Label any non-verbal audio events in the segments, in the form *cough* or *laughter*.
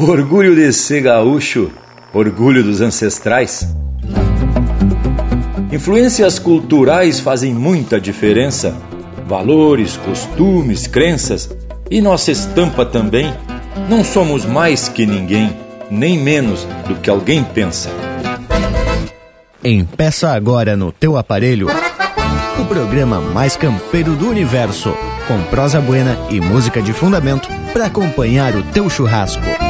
Orgulho de ser gaúcho, orgulho dos ancestrais. Influências culturais fazem muita diferença. Valores, costumes, crenças e nossa estampa também. Não somos mais que ninguém, nem menos do que alguém pensa. Empeça agora no teu aparelho o programa mais campeiro do universo, com prosa buena e música de fundamento para acompanhar o teu churrasco.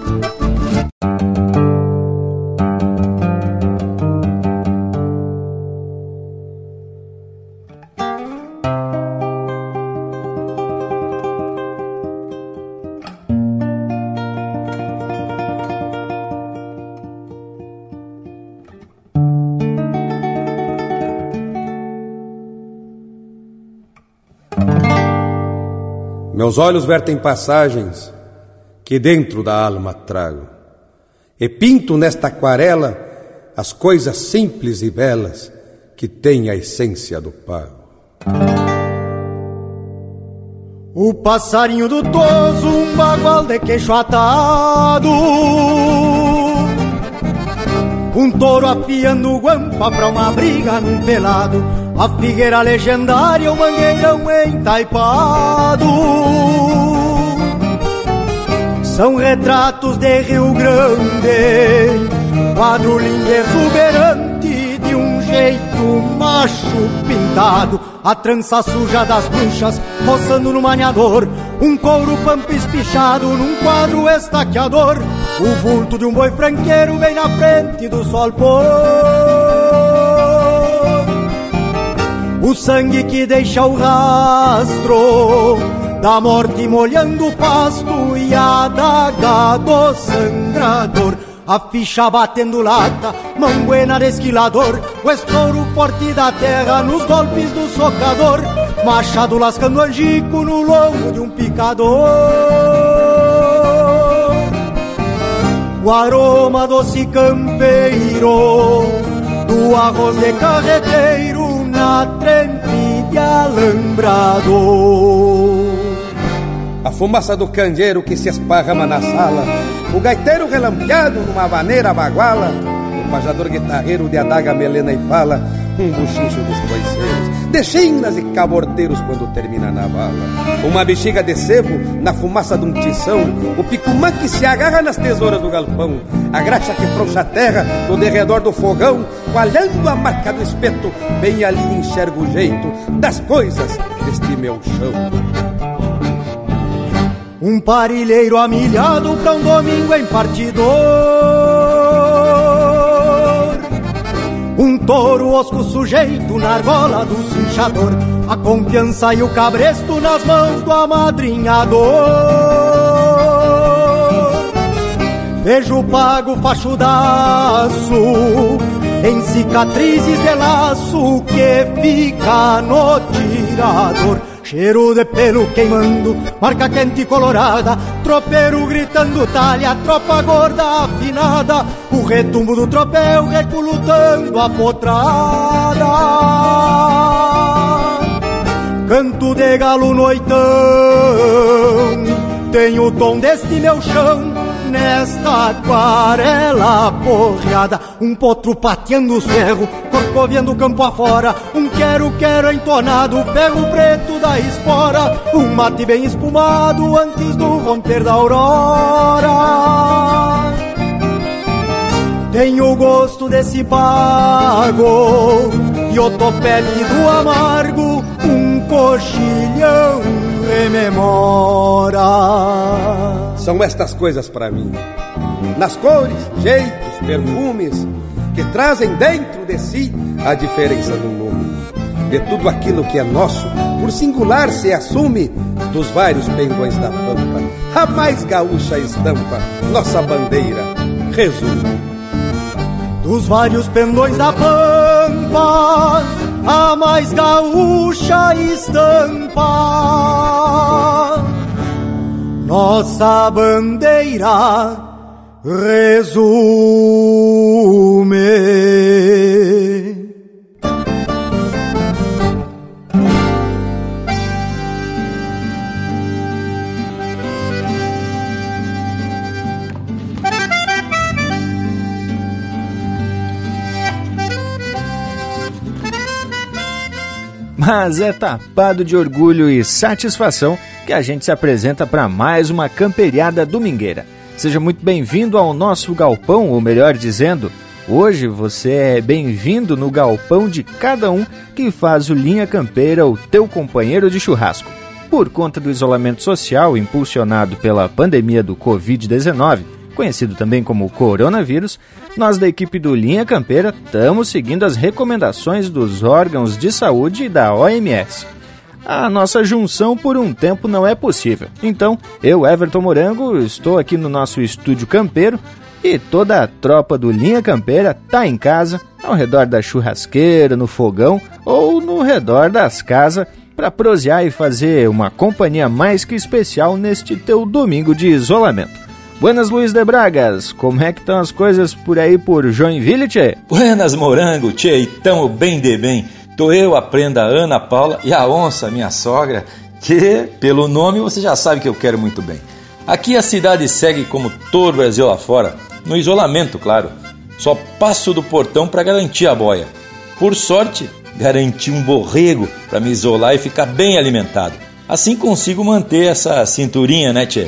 Meus olhos vertem passagens que dentro da alma trago, e pinto nesta aquarela as coisas simples e belas que têm a essência do pago. O passarinho do toso, um bagual de queixo atado. Um touro afiando guampa pra uma briga num pelado a figueira legendária, o mangueirão entaipado. São retratos de Rio Grande, quadro lindo exuberante de um jeito macho pintado. A trança suja das bruxas roçando no maniador, um couro pampa espichado num quadro estaqueador. O vulto de um boi franqueiro bem na frente do sol pôr. O sangue que deixa o rastro da morte molhando o pasto e a daga do sangrador. A ficha batendo lata, manguena de esquilador, o estouro forte da terra nos golpes do socador, machado lascando angico no lombo de um picador. O aroma doce campeiro do arroz de carreteiro na trempe de alambrado. A fumaça do candeeiro que se esparrama na sala, o gaiteiro relampeado numa vaneira baguala, o pajador guitarreiro de adaga, melena e pala, um buchincho dos coiceiros, de chinas e cabordeiros quando termina na bala. Uma bexiga de sebo na fumaça de um tição, o picumã que se agarra nas tesouras do galpão, a graxa que frouxa a terra no derredor do fogão, coalhando a marca do espeto, bem ali enxergo o jeito das coisas deste meu chão. Um parilheiro amilhado pra um domingo em partidor. Um touro osco sujeito na argola do cinchador. A confiança e o cabresto nas mãos do amadrinhador. Vejo pago fachudaço em cicatrizes de laço que fica no tirador. Cheiro de pelo queimando, marca quente e colorada, tropeiro gritando talha, tropa gorda afinada, o retumbo do tropel reculutando a potrada. Canto de galo noitão, tem o tom deste meu chão, nesta aquarela porreada, um potro pateando o cerro, corcoviando o campo afora, um quero-quero entonado, ferro preto da espora, um mate bem espumado antes do romper da aurora. Tem o gosto desse pago e o topete do amargo, um coxilhão rememora. São estas coisas para mim, nas cores, jeitos, perfumes, que trazem dentro de si a diferença do nome. De tudo aquilo que é nosso, por singular se assume, dos vários pendões da pampa, a mais gaúcha estampa, nossa bandeira, resume. Dos vários pendões da pampa, a mais gaúcha estampa, nossa bandeira, resume. Mas é tapado de orgulho e satisfação que a gente se apresenta para mais uma camperiada domingueira. Seja muito bem-vindo ao nosso galpão, ou melhor dizendo, hoje você é bem-vindo no galpão de cada um que faz o Linha Campeira o teu companheiro de churrasco. Por conta do isolamento social impulsionado pela pandemia do Covid-19, conhecido também como coronavírus, nós da equipe do Linha Campeira estamos seguindo as recomendações dos órgãos de saúde e da OMS. A nossa junção por um tempo não é possível. Então, eu, Everton Morango, estou aqui no nosso estúdio campeiro e toda a tropa do Linha Campeira tá em casa, ao redor da churrasqueira, no fogão ou no redor das casas para prosear e fazer uma companhia mais que especial neste teu domingo de isolamento. Buenas Luiz de Bragas, como é que estão as coisas por aí por Joinville, tchê? Buenas Morango, tchê, tamo bem de bem. Tô eu, a prenda Ana Paula e a onça, minha sogra, que pelo nome você já sabe que eu quero muito bem. Aqui a cidade segue como todo o Brasil lá fora, no isolamento, claro. Só passo do portão para garantir a boia. Por sorte, garanti um borrego para me isolar e ficar bem alimentado. Assim consigo manter essa cinturinha, né, tchê?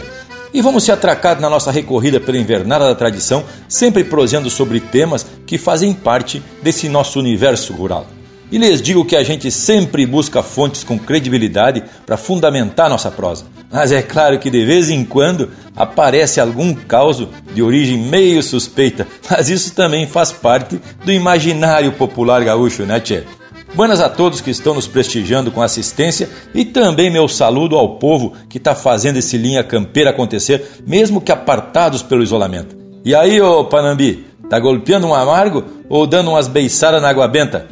E vamos se atracar na nossa recorrida pela invernada da tradição, sempre prosendo sobre temas que fazem parte desse nosso universo rural. E lhes digo que a gente sempre busca fontes com credibilidade para fundamentar nossa prosa. Mas é claro que de vez em quando aparece algum caos de origem meio suspeita, mas isso também faz parte do imaginário popular gaúcho, né, Tchê? Buenas a todos que estão nos prestigiando com assistência e também meu saludo ao povo que está fazendo esse linha campeira acontecer, mesmo que apartados pelo isolamento. E aí, ô Panambi, tá golpeando um amargo ou dando umas beiçadas na água benta?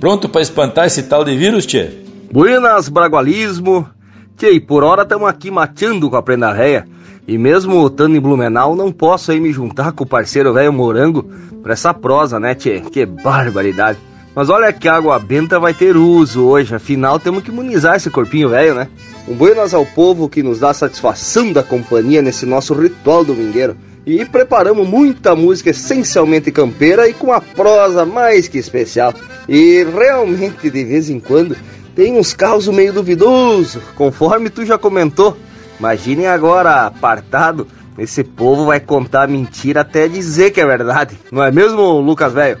Pronto para espantar esse tal de vírus, tchê? Buenas, bragualismo. Tchê, por hora estamos aqui mateando com a prenda réia. E mesmo estando em Blumenau, não posso aí me juntar com o parceiro velho Morango pra essa prosa, né, tchê? Que barbaridade. Mas olha que água benta vai ter uso hoje, afinal temos que imunizar esse corpinho velho, né? Um buenas ao povo que nos dá satisfação da companhia nesse nosso ritual domingueiro. E preparamos muita música essencialmente campeira e com a prosa mais que especial. E realmente, de vez em quando, tem uns causos meio duvidoso, conforme tu já comentou. Imaginem agora, apartado, esse povo vai contar mentira até dizer que é verdade. Não é mesmo, Lucas Velho?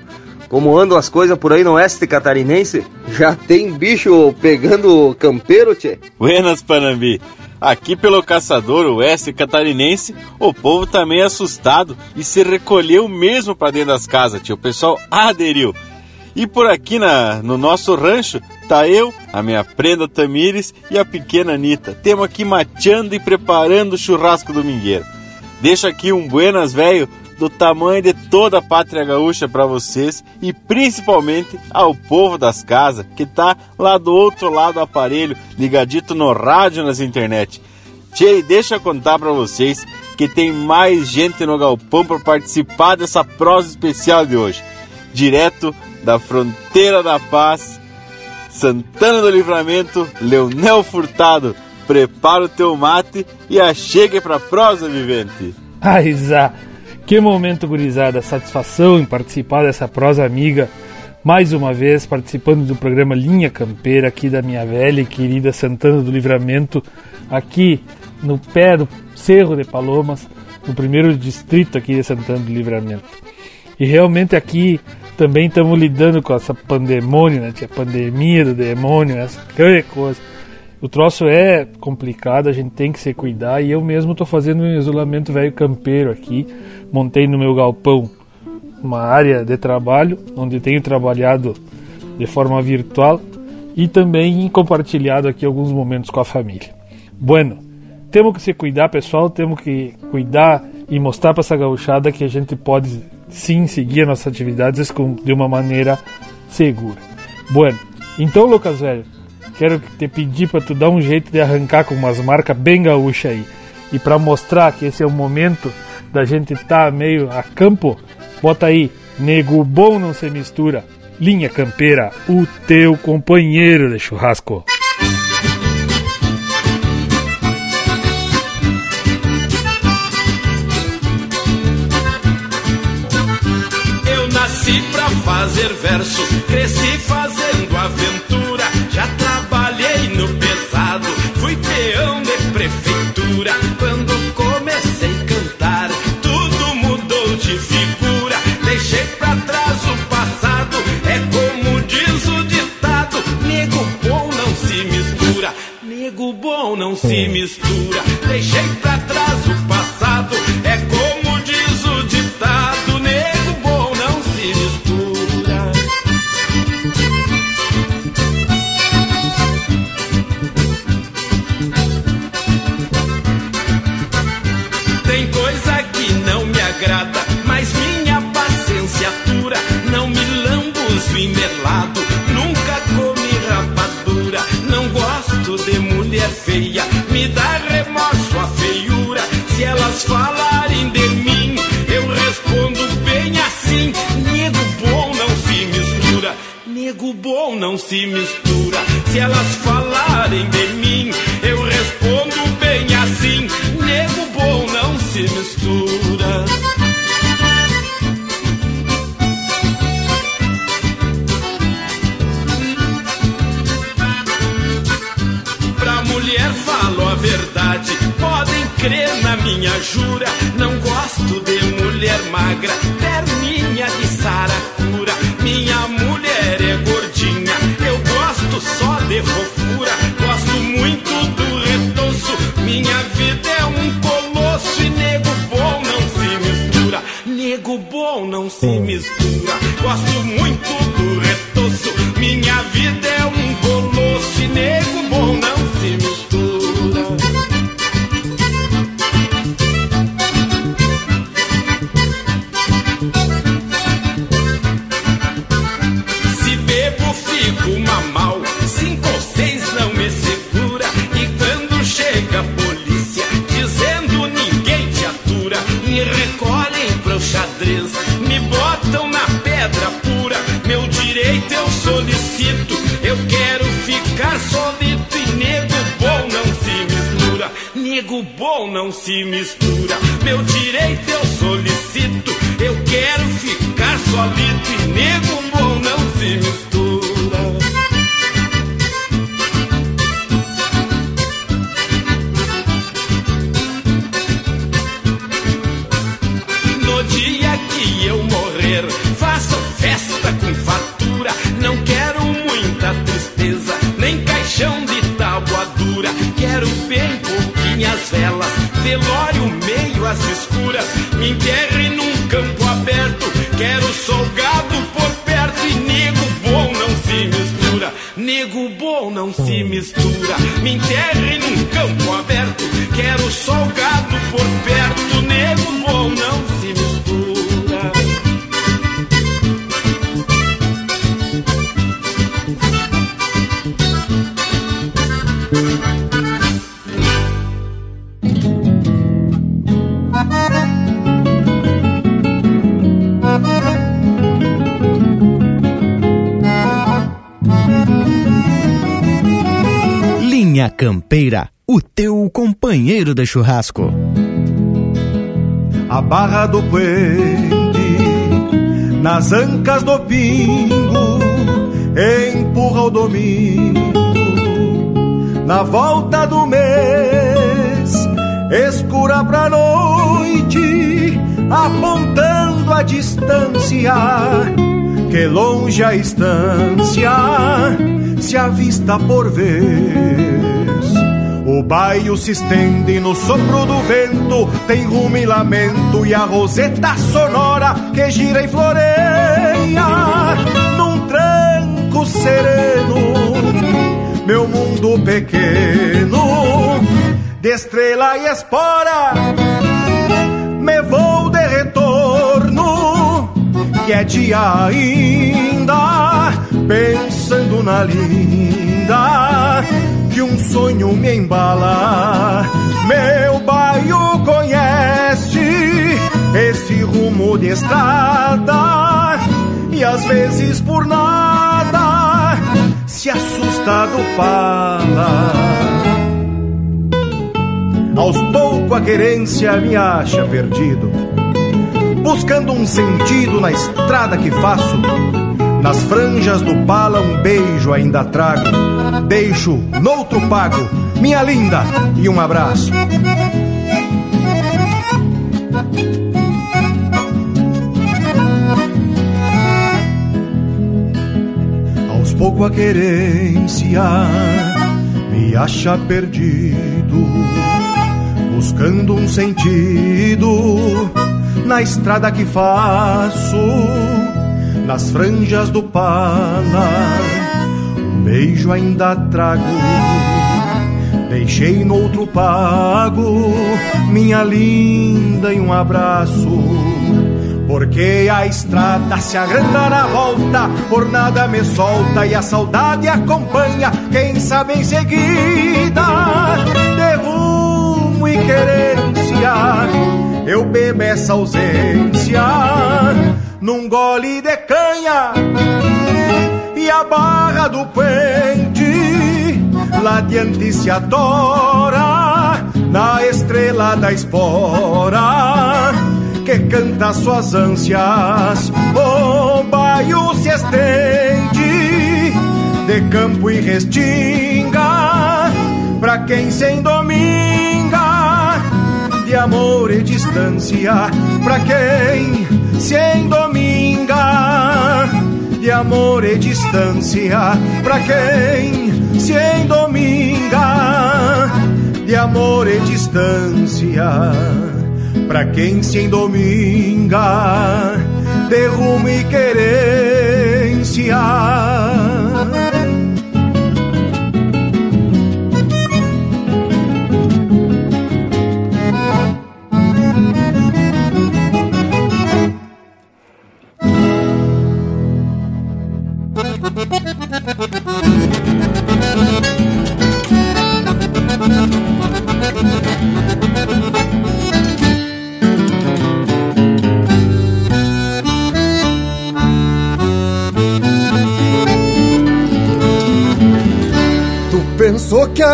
Como andam as coisas por aí no oeste catarinense? Já tem bicho pegando campeiro, tchê? Buenas, Panambi. Aqui pelo caçador oeste catarinense, o povo tá meio assustado e se recolheu mesmo para dentro das casas, tio. O pessoal aderiu. E por aqui na, no nosso rancho, tá eu, a minha prenda Tamires e a pequena Anitta. Temos aqui mateando e preparando o churrasco domingueiro. Deixa aqui um buenas, velho, do tamanho de toda a pátria gaúcha para vocês e principalmente ao povo das casas que tá lá do outro lado do aparelho, ligadito no rádio nas internet. Tchê, deixa eu contar para vocês que tem mais gente no galpão para participar dessa prosa especial de hoje. Direto da fronteira da paz, Santana do Livramento, Leonel Furtado. Prepara o teu mate e achegue para prosa vivente. Ai, que momento, gurizada! Satisfação em participar dessa prosa amiga. Mais uma vez participando do programa Linha Campeira, aqui da minha velha e querida Santana do Livramento, aqui no pé do Cerro de Palomas, no primeiro distrito aqui de Santana do Livramento. E realmente aqui também estamos lidando com essa pandemônio, né? A pandemia do demônio, essa coisa. O troço é complicado, a gente tem que se cuidar e eu mesmo estou fazendo um isolamento velho campeiro aqui. Montei no meu galpão uma área de trabalho onde tenho trabalhado de forma virtual e também compartilhado aqui alguns momentos com a família. Bueno, temos que se cuidar, pessoal, temos que cuidar e mostrar para essa gauchada que a gente pode sim seguir as nossas atividades de uma maneira segura. Bueno, então, Lucas Velho, quero te pedir para tu dar um jeito de arrancar com umas marcas bem gaúchas aí. E para mostrar que esse é o momento da gente tá meio a campo, bota aí, nego bom não se mistura. Linha Campeira, o teu companheiro de churrasco. Eu nasci pra fazer versos, cresci fazendo aventura, já nego bom não se mistura, deixei pra trás o passado, se mistura. Se elas falarem de mim, eu respondo bem assim: nego bom não se mistura. Pra mulher falo a verdade, podem crer na minha jura. Não gosto de mulher magra, não se mistura. Meu direito eu solicito, eu quero ficar solito teu companheiro de churrasco. a barra do puente, nas ancas do pingo, empurra o domingo, na volta do mês, escura pra noite, apontando a distância, que longe a estância se avista por vez. O baio se estende no sopro do vento, tem rumo e lamento e a roseta sonora que gira e floreia num tranco sereno. Meu mundo pequeno, de estrela e espora, me vou de retorno, que é dia ainda, pensando na linda que um sonho me embala. Meu baio conhece nesse rumo de estrada e às vezes por nada se assusta do. Aos poucos a querência me acha perdido, buscando um sentido na estrada que faço. Nas franjas do pala um beijo ainda trago, deixo noutro pago, minha linda, e um abraço. pouco a querência me acha perdido, buscando um sentido na estrada que faço, nas franjas do pala. Um beijo ainda trago, deixei no outro pago, minha linda, e um abraço porque a estrada se agranda na volta, por nada me solta e a saudade acompanha, quem sabe em seguida, de rumo e querência, eu bebo essa ausência num gole de canha e a barra do pente lá adiante se adora na estrela da espora que canta suas ânsias. O baio se estende de campo e restinga pra quem se endominga de amor e distância. Pra quem se endominga de amor e distância. Pra quem se endominga de amor e distância pra quem se endominga de rumo e querência.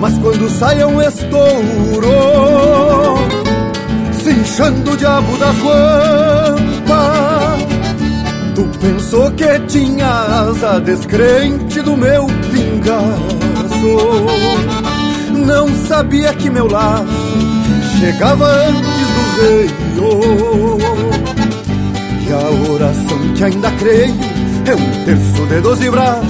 mas quando saia um estouro Se inchando o diabo das guampas Tu pensou que tinha asa descrente do meu pingaço. Não sabia que meu laço chegava antes do reio E a oração que ainda creio é um terço de doze braças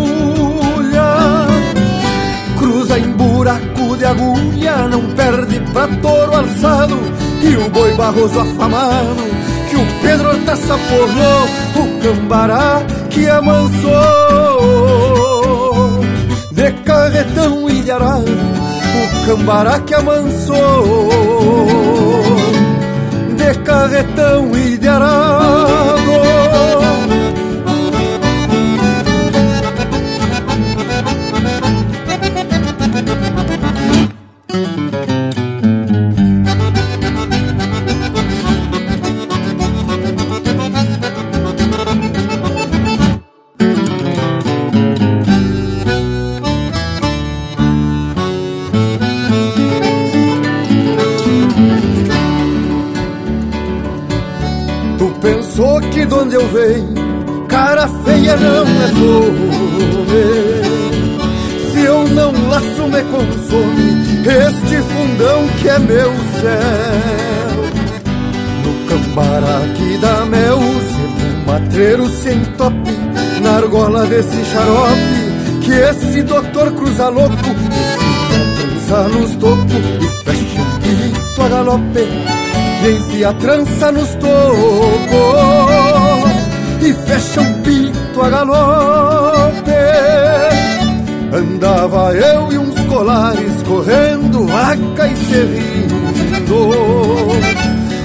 de agulha, não perde pra touro alçado, e o boi barroso afamado, que o Pedro Hortaça porrou, o cambará que amansou, de carretão arara, o cambará que amansou, de carretão e venho, cara feia não é fome. Se eu não laço me consome este fundão que é meu céu. No cambará que dá mel, sempre matreiro sem tope, na argola desse xarope, que esse doutor cruza louco, trança nos tocos e fecha um pito a galope, e enfia a trança nos tocos fecha um pito a galope. Andava eu e uns colares correndo, vaca e serrindo.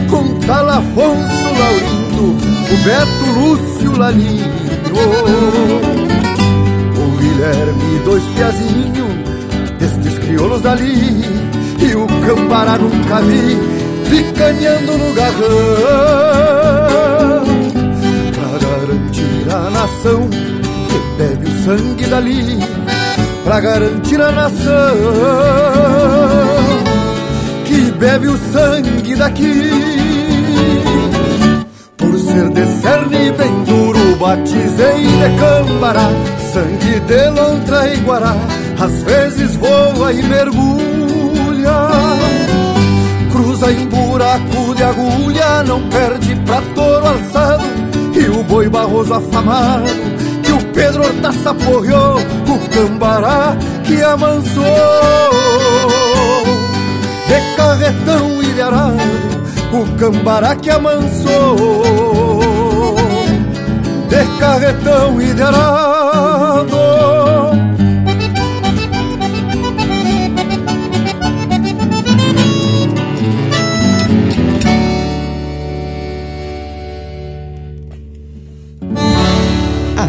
Com tal Afonso Laurindo, o Beto Lúcio Lalinho. O Guilherme, dois piazinhos, destes crioulos dali. E o Cambará nunca vi, picanhando no garrão. Garantir a nação que bebe o sangue dali pra garantir a nação que bebe o sangue daqui. Por ser de cerne bem duro, batizei de cambará, sangue de lontra e guará, às vezes voa e mergulha. Cruza em buraco de agulha, não perde pra touro alçado, e o boi barroso afamado Pedro Hortaça porreou o cambará que amansou. De carretão ilharado, o cambará que amansou. De carretão ilharado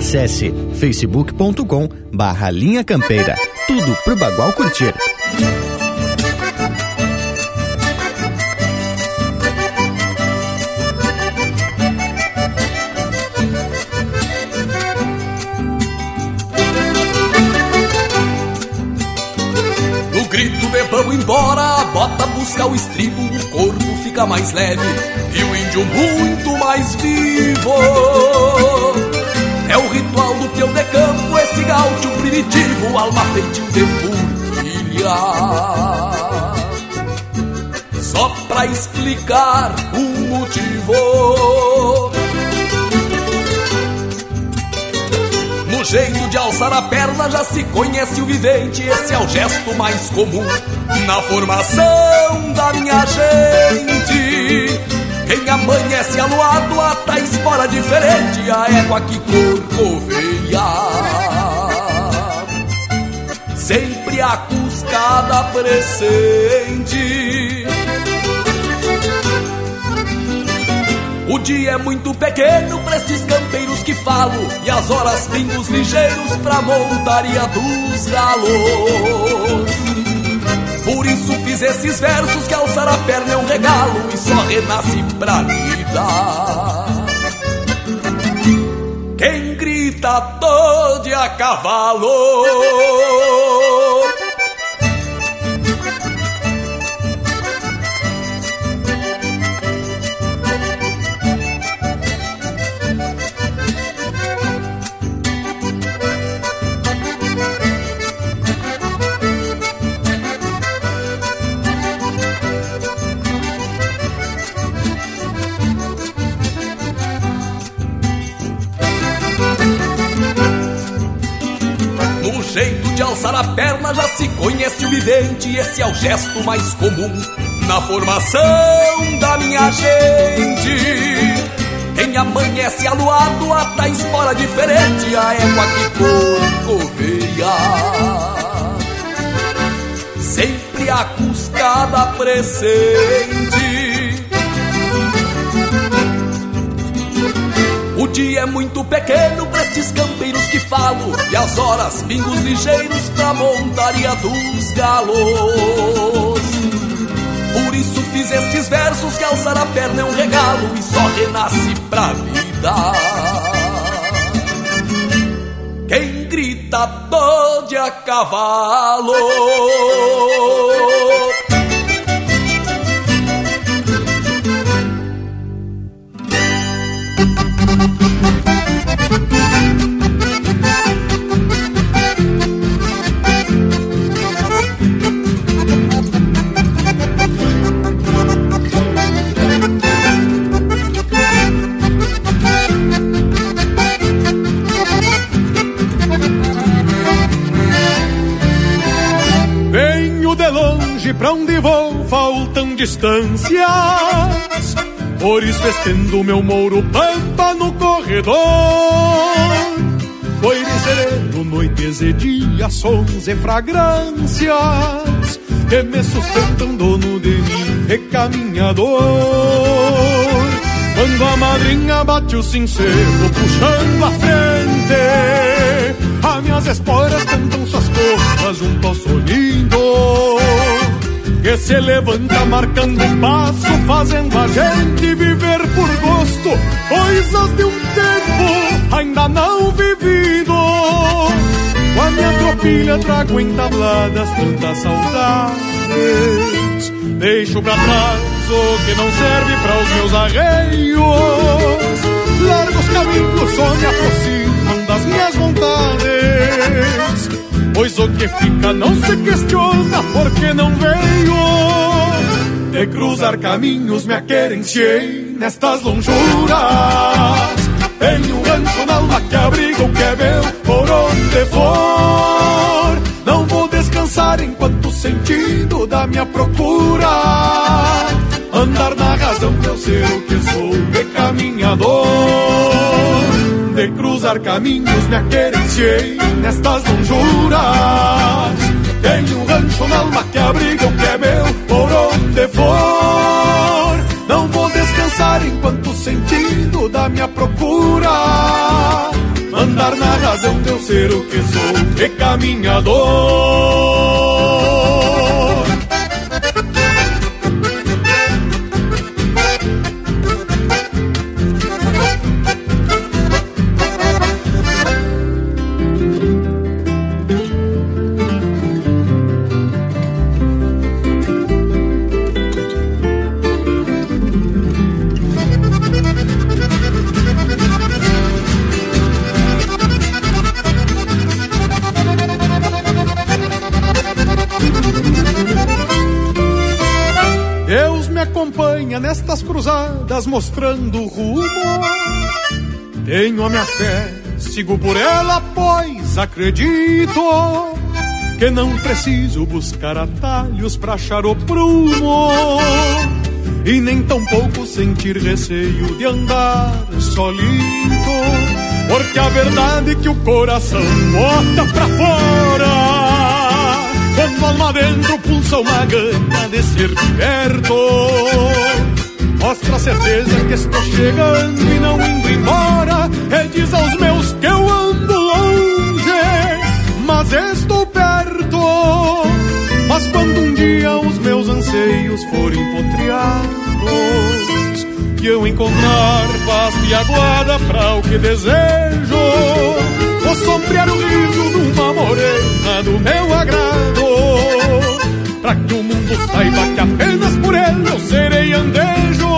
Acesse facebook.com barra Linha Campeira. Tudo pro Bagual curtir. No grito de vamos embora, bota buscar o estribo, o corpo fica mais leve e o índio muito mais vivo. O ritual do peão de campo, esse gaúcho primitivo, alma feitio de furquilha. Só pra explicar o motivo. No jeito de alçar a perna já se conhece o vivente, esse é o gesto mais comum na formação da minha gente. Quem amanhece aluado ata espora diferente A égua que corcoveia Sempre a cuscada presente. O dia é muito pequeno pra estes campeiros que falo E as horas pingos ligeiros pra montaria dos galos por isso fiz esses versos que alçar a perna é um regalo e só renasce pra vida. Quem grita todo a cavalo. De alçar a perna já se conhece o vivente, esse é o gesto mais comum na formação da minha gente. Quem amanhece aluado ata espora diferente, a égua que corcoveia. Sempre a cuscada presente. O dia é muito pequeno pra estes campeiros que falo. E as horas pingos ligeiros pra montaria dos galos. Por isso fiz estes versos que alçar a perna é um regalo E só renasce pra vida. Quem grita dode a cavalo distâncias. Por isso estendo meu mouro pampa no corredor. Coire sereno, noites e dias, sons e fragrâncias que me sustentam dono de mim, recaminhador. Quando a madrinha bate o sincero, puxando a frente, as minhas esporas cantam suas costas junto ao soninho que se levanta marcando um passo, fazendo a gente viver por gosto, coisas de um tempo ainda não vivido. Com a minha tropilha trago entabladas tantas saudades, deixo pra trás o que não serve para os meus arreios. Largos caminhos só me aproximam das minhas vontades Pois o que fica não se questiona porque não veio? De cruzar caminhos me aquerenciei nestas lonjuras. Tenho um rancho na alma que abriga o que é meu por onde for. Não vou descansar enquanto o sentido da minha procura. Andar na razão de eu ser o que sou de caminhador cruzar caminhos me aquerenciei nestas lonjuras. Tenho um rancho na alma que abriga o que é meu por onde for. Não vou descansar enquanto o sentido da minha procura. Andar na razão de eu ser o que sou, e caminhador. Nestas cruzadas mostrando rumo. Tenho a minha fé, sigo por ela, pois acredito que não preciso buscar atalhos para achar o prumo. E nem tampouco sentir receio de andar solito, porque a verdade é que o coração bota pra fora quando alma dentro pulsa uma gana de ser perto Mostra a certeza que estou chegando e não indo embora. E diz aos meus que eu ando longe Mas estou perto. Mas quando um dia os meus anseios forem potreados E eu encontrar paz e aguarda para o que desejo Vou sombrear o riso de uma morena do meu agrado Pra que o mundo saiba que apenas por ele eu serei andejo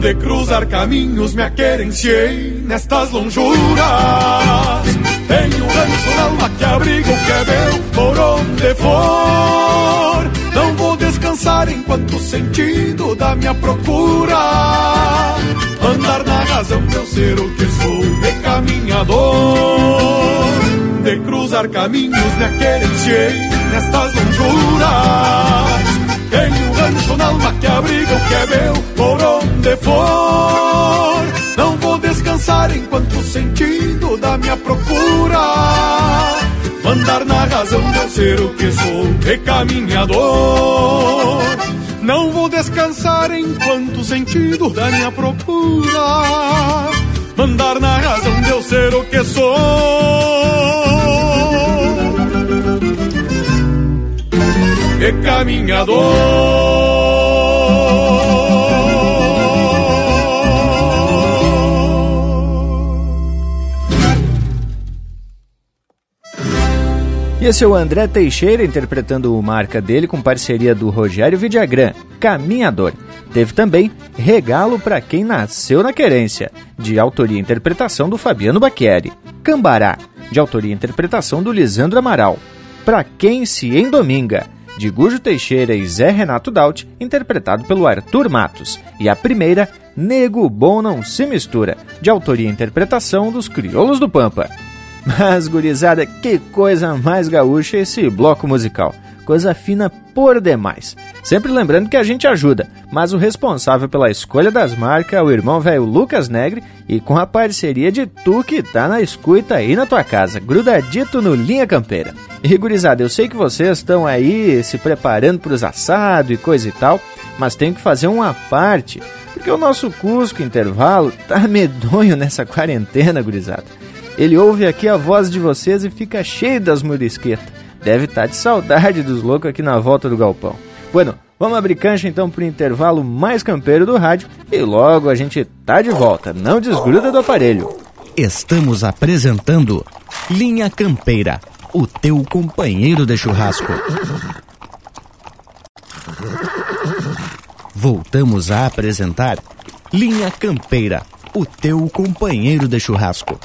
De cruzar caminhos me aquerenciei nestas lonjuras. Tenho um rancho na alma que abriga o que é meu por onde for. Não vou descansar enquanto o sentido da minha procura. Andar na razão de eu ser o que sou de caminhador De cruzar caminhos me aquerenciei nestas lonjuras Tenho um rancho na alma que abriga o que é meu por onde for. Não vou descansar enquanto o sentido da minha procura. Andar na razão de eu ser o que sou, de caminhador não vou descansar enquanto o sentido da minha procura. Mandar na razão de eu ser o que sou Caminhador E esse é o André Teixeira interpretando o marca dele com parceria do Rogério Vidagrã, Caminhador. Teve também Regalo para Quem Nasceu na Querência, de autoria e interpretação do Fabiano Bacchieri. Cambará, de autoria e interpretação do Lisandro Amaral. Pra Quem Se Endominga, de Gujo Teixeira e Zé Renato Daut, interpretado pelo Arthur Matos. E a primeira, Nego Bom Não Se Mistura, de autoria e interpretação dos Crioulos do Pampa. *laughs* Mas, gurizada, que coisa mais gaúcha esse bloco musical coisa fina por demais. Sempre lembrando que a gente ajuda, mas o responsável pela escolha das marcas é o irmão velho Lucas Negre e com a parceria de tu que tá na escuta aí na tua casa, grudadito no Linha Campeira. Gurizada, eu sei que vocês estão aí se preparando para os assados e coisa e tal, mas tem que fazer uma parte, porque o nosso Cusco Intervalo tá *laughs* medonho nessa quarentena, gurizada. Ele ouve aqui a voz de vocês e fica cheio das murisquetas deve estar tá de saudade dos loucos aqui na volta do galpão. Bueno, vamos abrir cancha então pro intervalo mais campeiro do rádio e logo a gente tá de volta. Não desgruda do aparelho. Estamos apresentando Linha Campeira, o teu companheiro de churrasco. Voltamos a apresentar Linha Campeira, o teu companheiro de churrasco.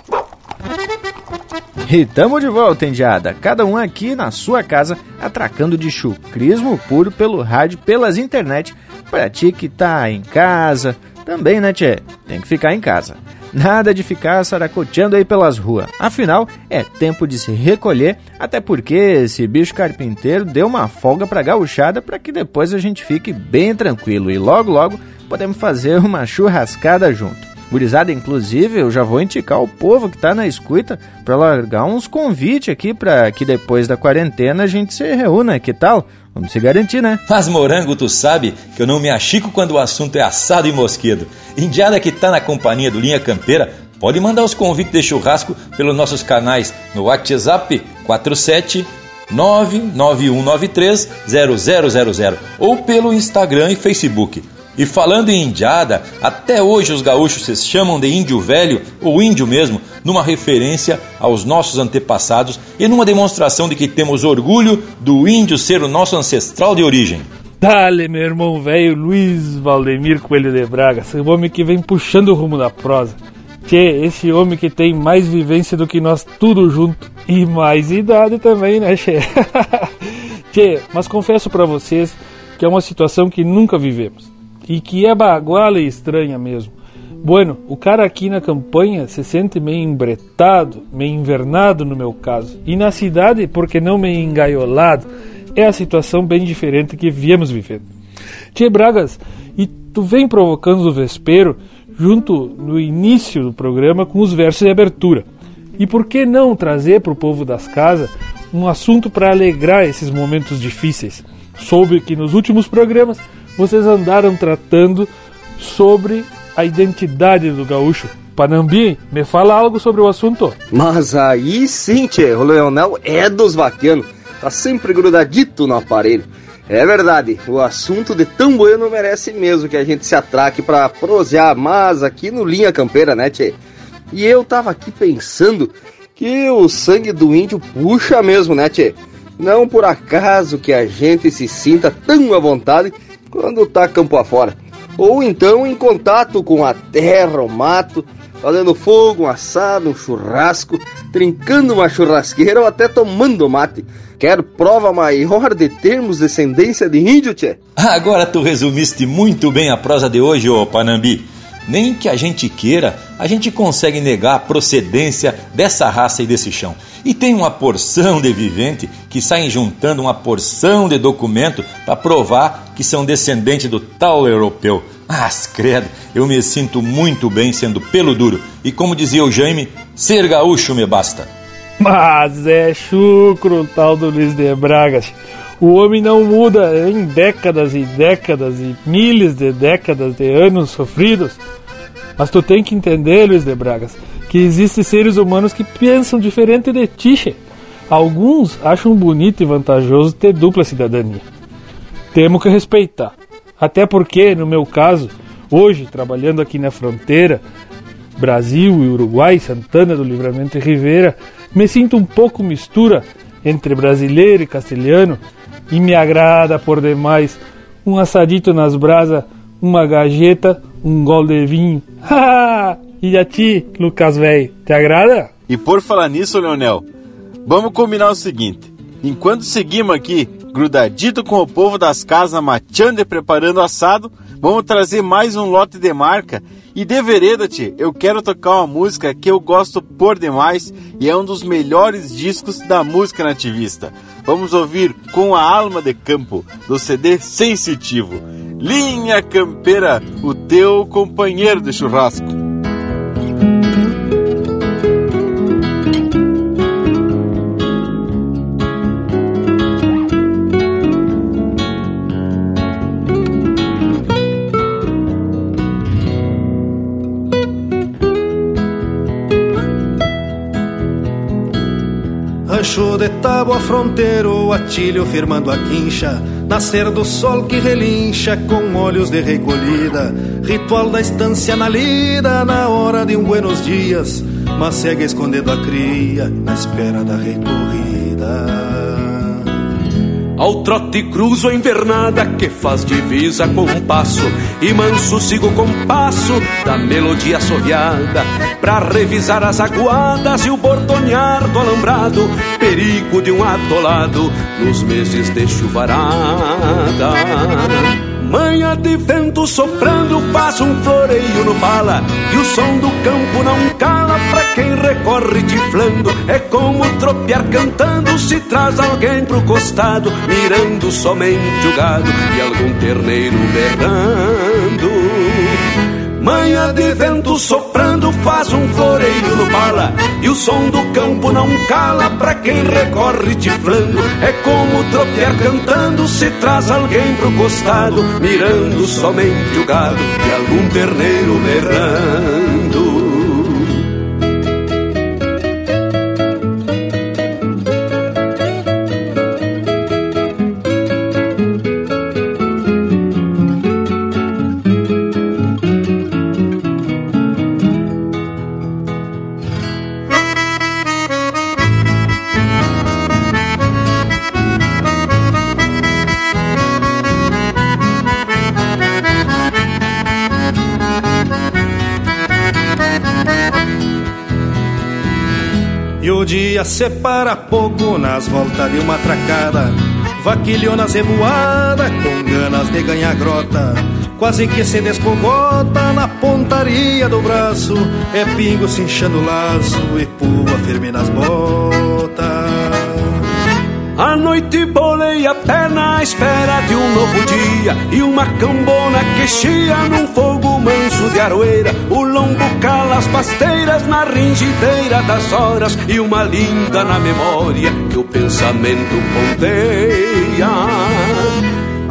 E tamo de volta, Indiada. Cada um aqui na sua casa, atracando de chucrismo puro pelo rádio, pelas internet. Pra ti que tá em casa, também, né, tchê? Tem que ficar em casa. Nada de ficar saracoteando aí pelas ruas. Afinal, é tempo de se recolher, até porque esse bicho carpinteiro deu uma folga pra gauchada para que depois a gente fique bem tranquilo e logo logo podemos fazer uma churrascada junto. Gurizada, inclusive, eu já vou indicar o povo que tá na escuta para largar uns convites aqui para que depois da quarentena a gente se reúna, que tal? Vamos se garantir, né? Mas morango, tu sabe que eu não me achico quando o assunto é assado e mosquedo. Indiada que tá na companhia do Linha Campeira, pode mandar os convites de churrasco pelos nossos canais no WhatsApp 47 99193 0000 ou pelo Instagram e Facebook. E falando em indiada, até hoje os gaúchos se chamam de índio velho ou índio mesmo, numa referência aos nossos antepassados e numa demonstração de que temos orgulho do índio ser o nosso ancestral de origem. Dale, meu irmão velho Luiz Valdemir Coelho de Braga, esse homem que vem puxando o rumo da prosa. Tchê, esse homem que tem mais vivência do que nós tudo junto e mais idade também, né, Tchê? *laughs* tchê, mas confesso para vocês que é uma situação que nunca vivemos e que é baguala e estranha mesmo. Bueno, o cara aqui na campanha se sente meio embretado, meio invernado no meu caso. E na cidade, porque não meio engaiolado, é a situação bem diferente que viemos vivendo. Tia Bragas, e tu vem provocando o vespeiro junto no início do programa com os versos de abertura. E por que não trazer para o povo das casas um assunto para alegrar esses momentos difíceis? Soube que nos últimos programas vocês andaram tratando sobre a identidade do gaúcho. Panambi, me fala algo sobre o assunto. Mas aí sim, tchê, o Leonel é dos vaquianos. Tá sempre grudadito no aparelho. É verdade, o assunto de tão bueno merece mesmo que a gente se atraque para prosear mais aqui no Linha Campeira, né, tchê? E eu tava aqui pensando que o sangue do índio puxa mesmo, né, tchê? Não por acaso que a gente se sinta tão à vontade quando tá campo afora. Ou então em contato com a terra, o mato, fazendo fogo, um assado, um churrasco, trincando uma churrasqueira ou até tomando mate. Quer prova maior de termos descendência de índio, tchê? Agora tu resumiste muito bem a prosa de hoje, ô Panambi. Nem que a gente queira, a gente consegue negar a procedência dessa raça e desse chão. E tem uma porção de vivente que saem juntando uma porção de documento para provar que são descendentes do tal europeu. Mas, credo, eu me sinto muito bem sendo pelo duro. E como dizia o Jaime, ser gaúcho me basta. Mas é chucro o tal do Luiz de Bragas. O homem não muda em décadas e décadas e milhares de décadas de anos sofridos. Mas tu tem que entender, Luiz de Bragas, que existem seres humanos que pensam diferente de ti. Alguns acham bonito e vantajoso ter dupla cidadania. Temos que respeitar. Até porque, no meu caso, hoje, trabalhando aqui na fronteira, Brasil e Uruguai, Santana do Livramento e Rivera, me sinto um pouco mistura entre brasileiro e castelhano e me agrada por demais um assadito nas brasas uma gajeta, um gol de vinho. *laughs* e a ti, Lucas velho, te agrada? E por falar nisso, Leonel, vamos combinar o seguinte: enquanto seguimos aqui grudadito com o povo das casas mateando e preparando assado, vamos trazer mais um lote de marca. E de vereda, eu quero tocar uma música que eu gosto por demais e é um dos melhores discos da música nativista. Vamos ouvir Com a Alma de Campo, do CD Sensitivo. Linha Campeira, o teu companheiro de churrasco. Tábua fronteiro, atilho firmando a quincha, nascer do sol que relincha com olhos de recolhida, ritual da estância na lida, na hora de um buenos dias, mas segue escondendo a cria, na espera da recorrida. Ao trote cruzo a invernada que faz divisa com um passo E manso sigo com passo da melodia assoviada Pra revisar as aguadas e o bordonear do alambrado Perigo de um atolado nos meses de chuvarada Manha de vento soprando faz um floreio no pala E o som do campo não cala pra quem recorre tiflando. É como tropear cantando se traz alguém pro costado Mirando somente o gado e algum terneiro berrando. Manha de vento soprando faz um floreio no pala E o som campo não cala pra quem recorre tiflando É como tropear cantando se traz alguém pro costado Mirando somente o gado e algum terneiro berrando separa pouco nas voltas de uma tracada. Vaquilhona revoada com ganas de ganhar grota. Quase que se despogota na pontaria do braço. É pingo se inchando o laço e pua firme nas botas. A noite bolei a perna à espera de um novo dia E uma cambona que chia num fogo manso de aroeira O lombo cala as pasteiras na ringideira das horas E uma linda na memória que o pensamento ponteia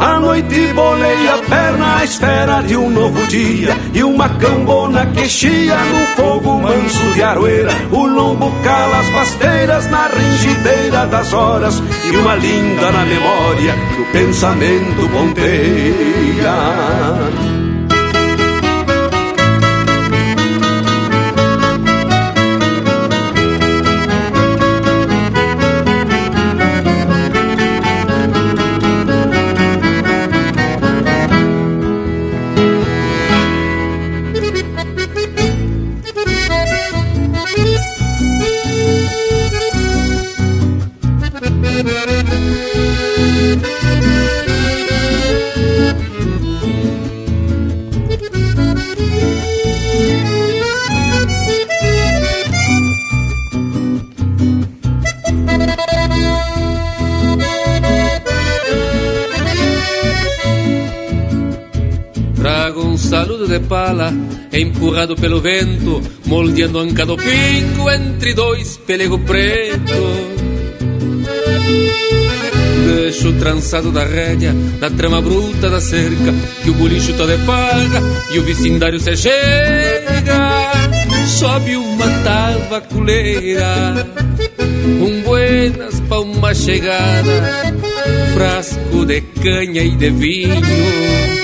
a noite bolei a perna à espera de um novo dia E uma cambona que chia no fogo manso de aroeira. O lombo cala as pasteiras na ringideira das horas E uma linda na memória que o pensamento ponteia de pala, empurrado pelo vento, moldeando anca do pingo entre dois pelego preto. Deixo trançado da rédea, da trama bruta da cerca, que o bolicho tá de farra e o vecindário se chega. Sobe uma tabaculeira, um buenas pra uma chegada, frasco de canha e de vinho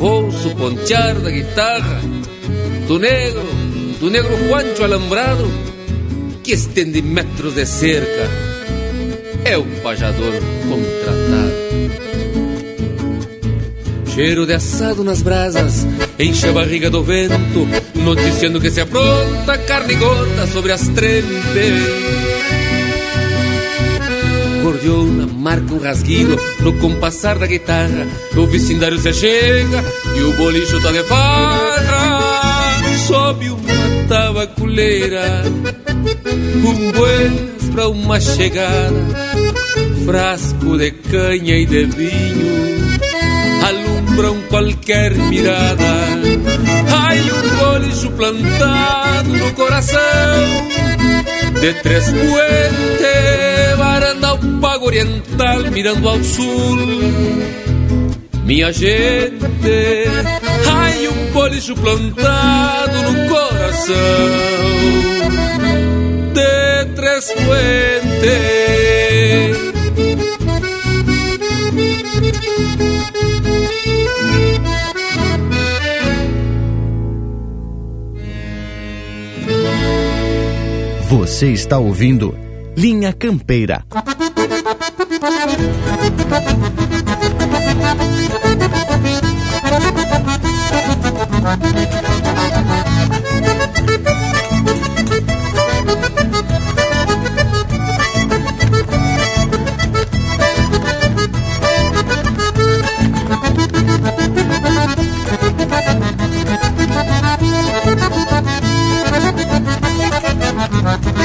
Ouço pontear da guitarra do negro, do negro Juancho alambrado, que estende metros de cerca. É o pajador contratado. Cheiro de assado nas brasas, enche a barriga do vento, noticiando que se apronta carne gorda sobre as trempes. Gordiona marca um rasguido no compassar da guitarra, o vecindário se chega e o bolicho tá de farra. Sobe uma tabaculeira, um buenas pra uma chegada, frasco de canha e de vinho alumbram qualquer mirada. Ai, um bolicho plantado no coração de três puentes, varanda ao pago oriental, mirando ao sul. Minha gente, ai, um bolicho plantado no coração de três puentes. Você está ouvindo Linha Campeira. Thank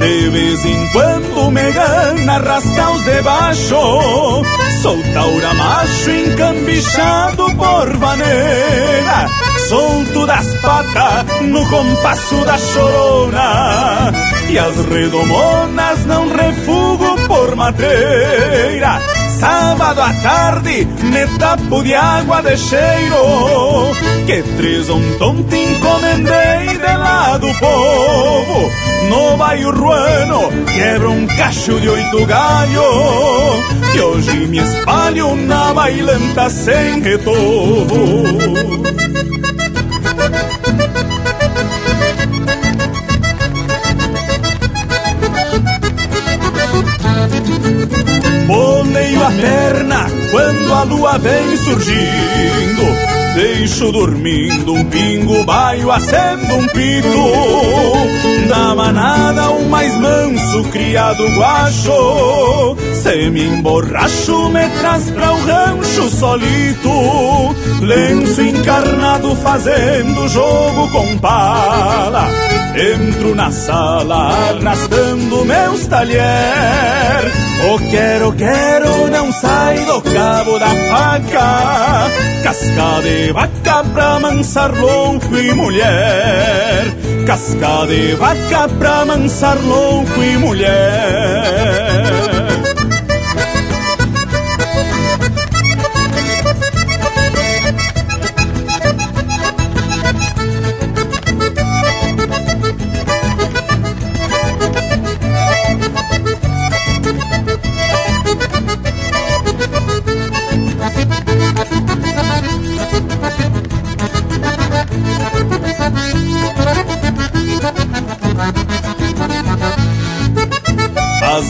de vez em quando me gana rascar os de baixo Sou taura macho encambichado por vaneira Solto das patas no compasso da chorona. E as redomonas não refugo por madeira Sábado à tarde, me tapo de água de cheiro Que três um tonto encomendei de lá do povo. No bairro ruano, quebro um cacho de oito galho Que hoje me espalho na bailanta sem retorno Boneio a perna quando a lua vem surgindo Deixo dormindo um pingo, baio, acendo um pito. Da manada o mais manso, criado guacho Se me emborracho, me traz pra o rancho solito. Lenço encarnado fazendo jogo com pala. Entro na sala arrastando meus talher O quero, quero não sai do cabo da faca. Casca de vaca pra mansar louco e mulher. Casca de vaca pra mansar louco e mulher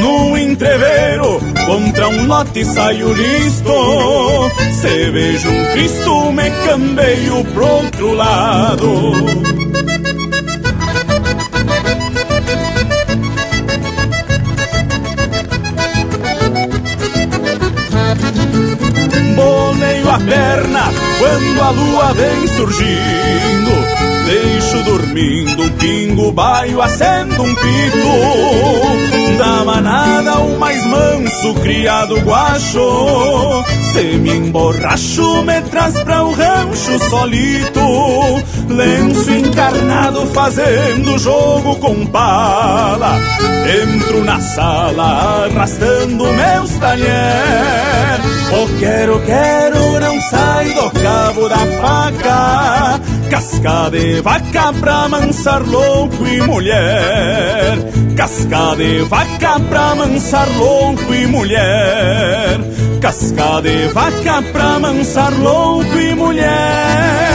no entreveiro, contra um lote saio listo. Se vejo um Cristo, me cambeio pro outro lado. Boneio a quando a lua vem surgindo, deixo dormindo um pingo baio, acendo um pito. Da manada o mais manso, criado guacho. Se me emborracho, me traz pra o rancho solito. Lenço encarnado fazendo jogo com pala. Entro na sala arrastando meus talher. O quero, quero não sai do cabo da faca. Casca de vaca pra mansar louco e mulher. Casca de vaca pra mansar louco e mulher. Casca de vaca pra mansar louco e mulher.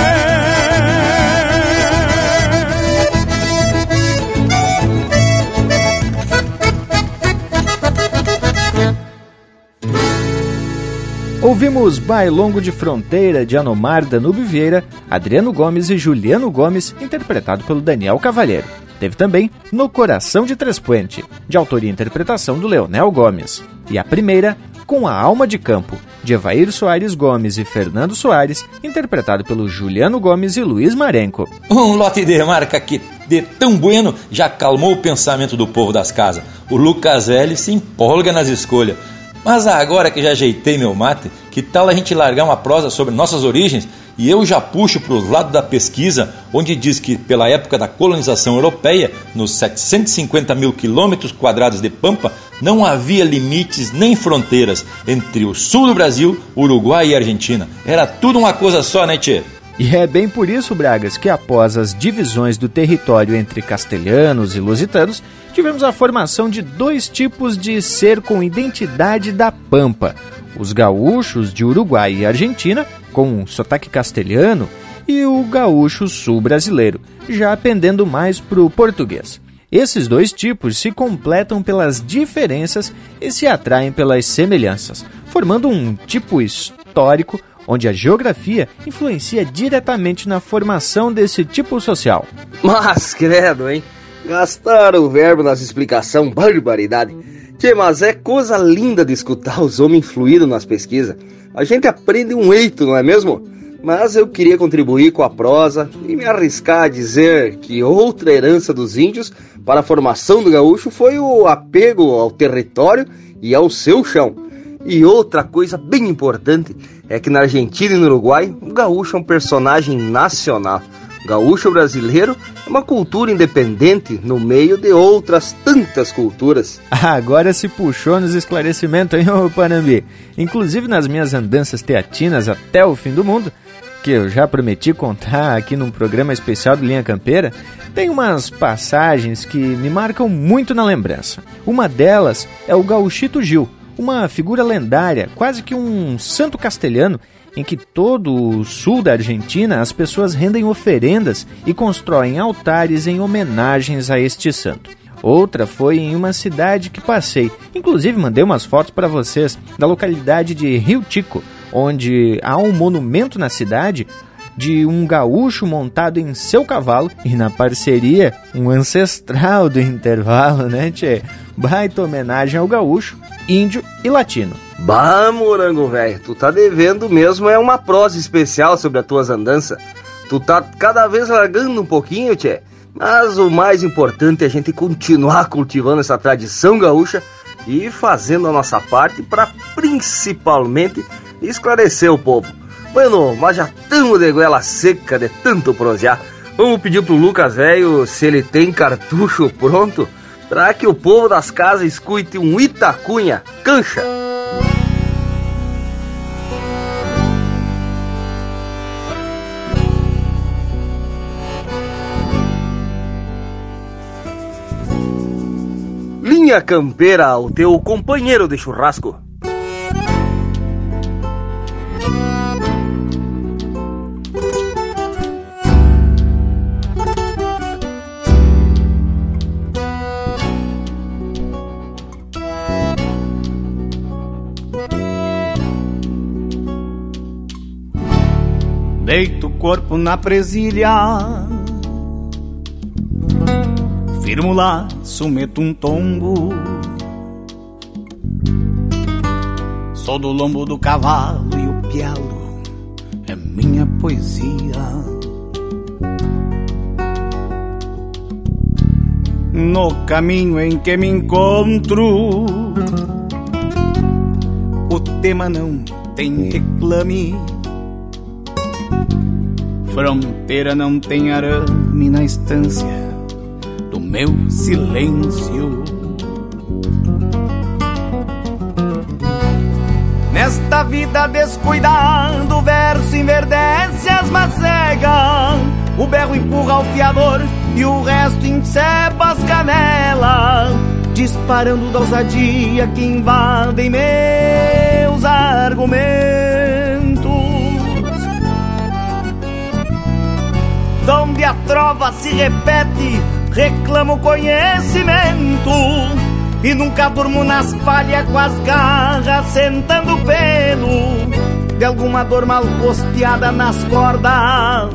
Ouvimos Bailongo de Fronteira de Anomar Danube Vieira, Adriano Gomes e Juliano Gomes, interpretado pelo Daniel Cavalheiro. Teve também No Coração de Trespuente, de autoria e interpretação do Leonel Gomes. E a primeira, Com a Alma de Campo, de Evair Soares Gomes e Fernando Soares, interpretado pelo Juliano Gomes e Luiz Marenco. Um lote de marca que de tão bueno já calmou o pensamento do povo das casas. O Lucas Velho se empolga nas escolhas. Mas agora que já ajeitei meu mate, que tal a gente largar uma prosa sobre nossas origens? E eu já puxo para o lado da pesquisa, onde diz que pela época da colonização europeia, nos 750 mil quilômetros quadrados de pampa, não havia limites nem fronteiras entre o sul do Brasil, Uruguai e Argentina. Era tudo uma coisa só, né, Tchê? E é bem por isso, Bragas, que após as divisões do território entre castelhanos e lusitanos, tivemos a formação de dois tipos de ser com identidade da Pampa: os gaúchos de Uruguai e Argentina, com sotaque castelhano, e o gaúcho sul brasileiro, já pendendo mais para o português. Esses dois tipos se completam pelas diferenças e se atraem pelas semelhanças, formando um tipo histórico onde a geografia influencia diretamente na formação desse tipo social. Mas, credo, hein? Gastaram o verbo nas explicação, barbaridade. Tchê, mas é coisa linda de escutar os homens fluindo nas pesquisas. A gente aprende um eito, não é mesmo? Mas eu queria contribuir com a prosa e me arriscar a dizer que outra herança dos índios para a formação do gaúcho foi o apego ao território e ao seu chão. E outra coisa bem importante é que na Argentina e no Uruguai, o gaúcho é um personagem nacional gaúcho brasileiro é uma cultura independente no meio de outras tantas culturas. *laughs* Agora se puxou nos esclarecimentos, hein, ô Panambi? Inclusive nas minhas andanças teatinas até o fim do mundo, que eu já prometi contar aqui num programa especial do Linha Campeira, tem umas passagens que me marcam muito na lembrança. Uma delas é o Gauchito Gil, uma figura lendária, quase que um santo castelhano em que todo o sul da Argentina as pessoas rendem oferendas e constroem altares em homenagens a este santo. Outra foi em uma cidade que passei, inclusive mandei umas fotos para vocês, da localidade de Rio Tico, onde há um monumento na cidade de um gaúcho montado em seu cavalo e na parceria um ancestral do intervalo, né, tchê? Baita homenagem ao gaúcho, índio e latino. Bah, morango velho, tu tá devendo mesmo é uma prosa especial sobre as tuas andanças. Tu tá cada vez largando um pouquinho, tchê. Mas o mais importante é a gente continuar cultivando essa tradição gaúcha e fazendo a nossa parte para principalmente esclarecer o povo. Bueno, mas já estamos de goela seca de tanto prosear. Vamos pedir pro Lucas velho se ele tem cartucho pronto para que o povo das casas escute um Itacunha cancha. Linha Campeira, o teu companheiro de churrasco. Deito o corpo na presilha Firmo laço, meto um tombo Sou do lombo do cavalo e o pialo É minha poesia. No caminho em que me encontro, o tema não tem reclame. Fronteira não tem arame na estância do meu silêncio. Nesta vida descuidado, o verso enverdece as macegas. O berro empurra o fiador e o resto encepa as canelas. Disparando da ousadia que invadem meus argumentos. Donde a trova se repete, reclamo conhecimento. E nunca durmo nas palhas com as garras sentando pelo De alguma dor mal costeada nas cordas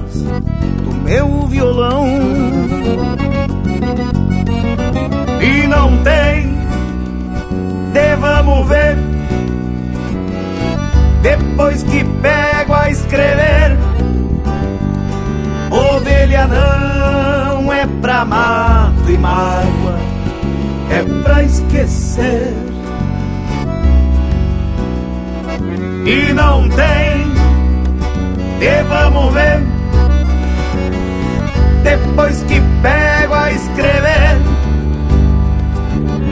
do meu violão. E não tem, de vamos ver Depois que pego a escrever Ovelha não é pra mato e mágoa é pra esquecer. E não tem, e vamos ver, depois que pego a escrever,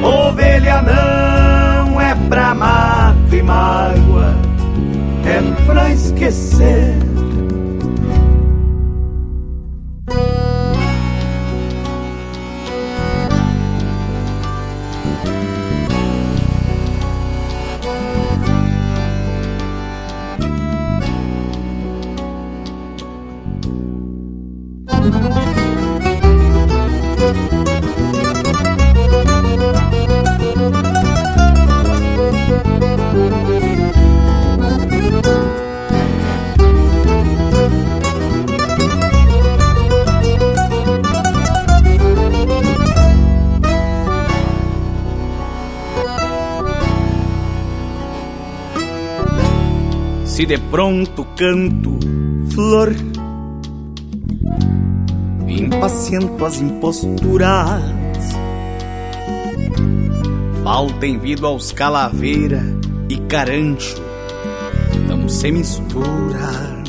ovelha não é pra mato e mágoa, é pra esquecer. Se de pronto canto flor, impaciento as imposturas, falta envido aos calaveira e carancho, não se mistura.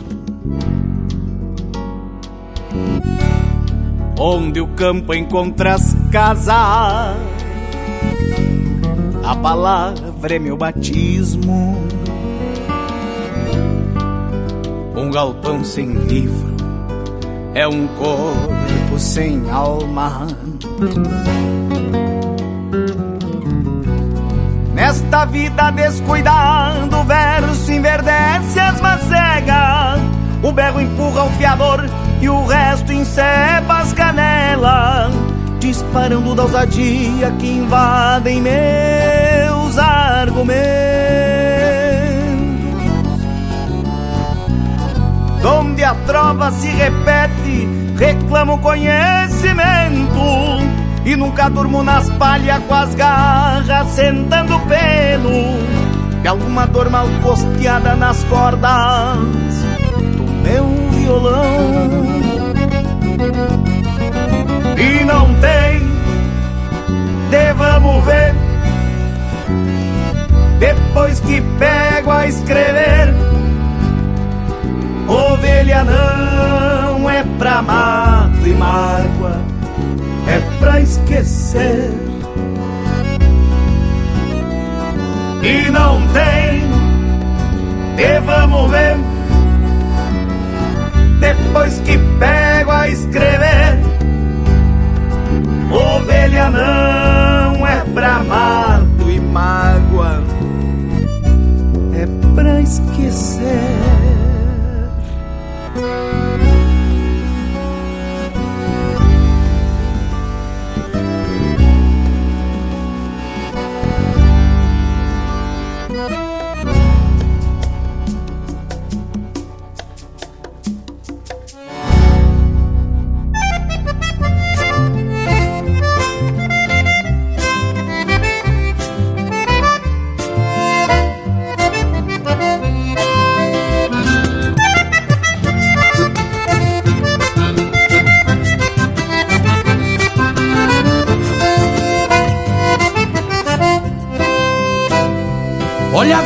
Onde o campo encontra as casas, a palavra é meu batismo galpão sem livro é um corpo sem alma. Nesta vida descuidando, o verso enverdece as macegas. O berro empurra o fiador e o resto enceba as canelas. Disparando da ousadia que invadem meus argumentos. Onde a trova se repete, reclamo conhecimento. E nunca durmo nas palhas com as garras sentando pelo. De alguma dor mal costeada nas cordas do meu violão. E não tem, de vamos ver. Depois que pego a escrever Ovelha não é pra mato e mágoa, é pra esquecer. E não tem, e vamos ver, depois que pego a escrever. Ovelha não é pra mato e mágoa, é pra esquecer.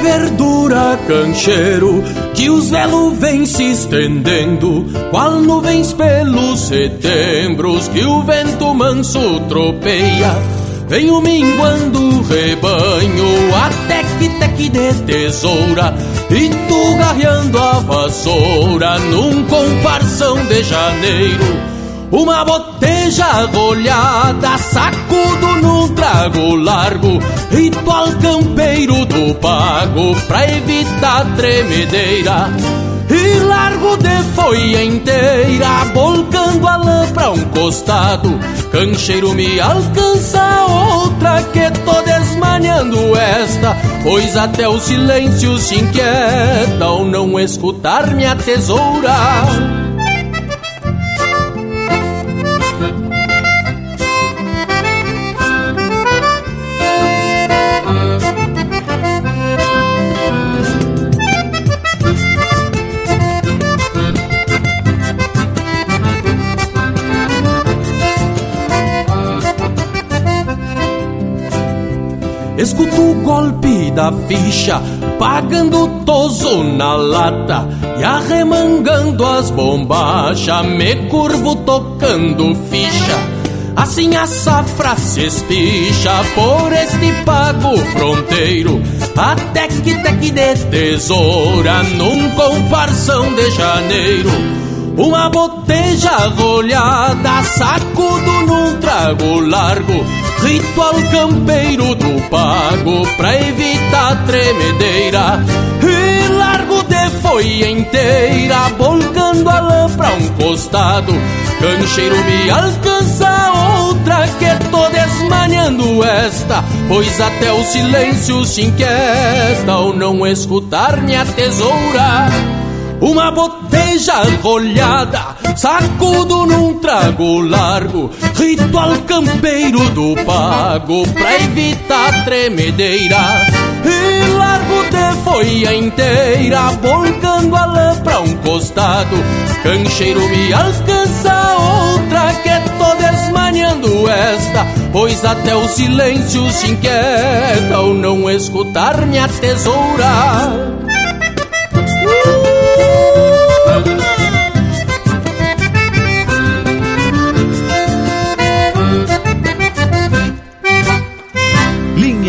Verdura, cancheiro, que os velos vêm se estendendo, qual nuvens pelos setembros que o vento manso tropeia. Venho minguando o rebanho até que teque de tesoura E tu garreando a vassoura num comparsão de janeiro uma boteja rolhada, sacudo num trago largo, ritual campeiro do pago pra evitar tremedeira. E largo de folha inteira, volcando a lã pra um costado. Cancheiro me alcança outra que tô desmanhando esta, pois até o silêncio se inquieta ao não escutar minha tesoura. Escuto o golpe da ficha, pagando toso na lata e arremangando as bombachas, me curvo tocando ficha. Assim a safra se espicha por este pago fronteiro, até que teque de tesoura num comparsão de janeiro. Uma boteja rolhada, sacudo num trago largo Ritual campeiro do pago pra evitar tremedeira. E largo de folha inteira, volcando a lã pra um costado. Cancheiro me alcança outra que tô desmanhando esta. Pois até o silêncio se inquieta ao não escutar minha tesoura uma boteja rolhada, sacudo num trago largo, ritual campeiro do pago pra evitar tremedeira. E largo de folha inteira, volcando a lã pra um costado, cancheiro me alcança outra que tô desmanhando esta, pois até o silêncio se inquieta ao não escutar minha tesoura.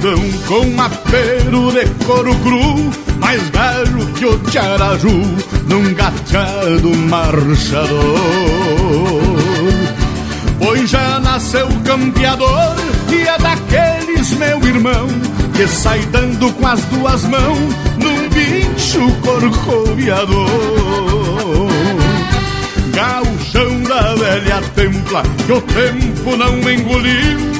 O Betão com apero de couro cru, mais velho que o Tiaraju, num gateado marchador. Pois já nasceu campeador e é daqueles, meu irmão, que sai dando com as duas mãos num bicho corcoviador. Gauchão da velha templa, que o tempo não engoliu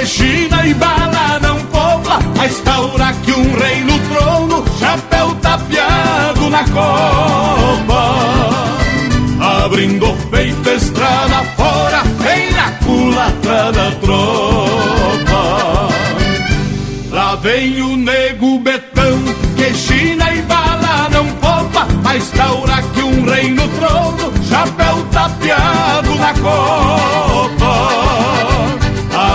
que China e bala não pobla, a estaura que um rei no trono, chapéu tapeado na copa. Abrindo o peito, estrada fora, vem na culatra da tropa. Lá vem o nego betão, que China e bala não poupa, a estaura que um rei no trono, chapéu tapeado na copa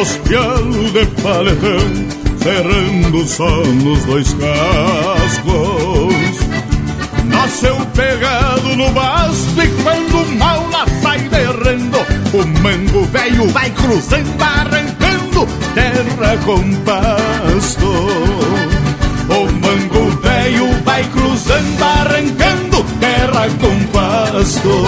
os pialos de paletão, ferrando só nos dois cascos. Nasceu pegado no basto e quando mal lá sai derrando, o mango velho vai cruzando, arrancando terra com pasto. O mango velho vai cruzando, arrancando terra com pasto.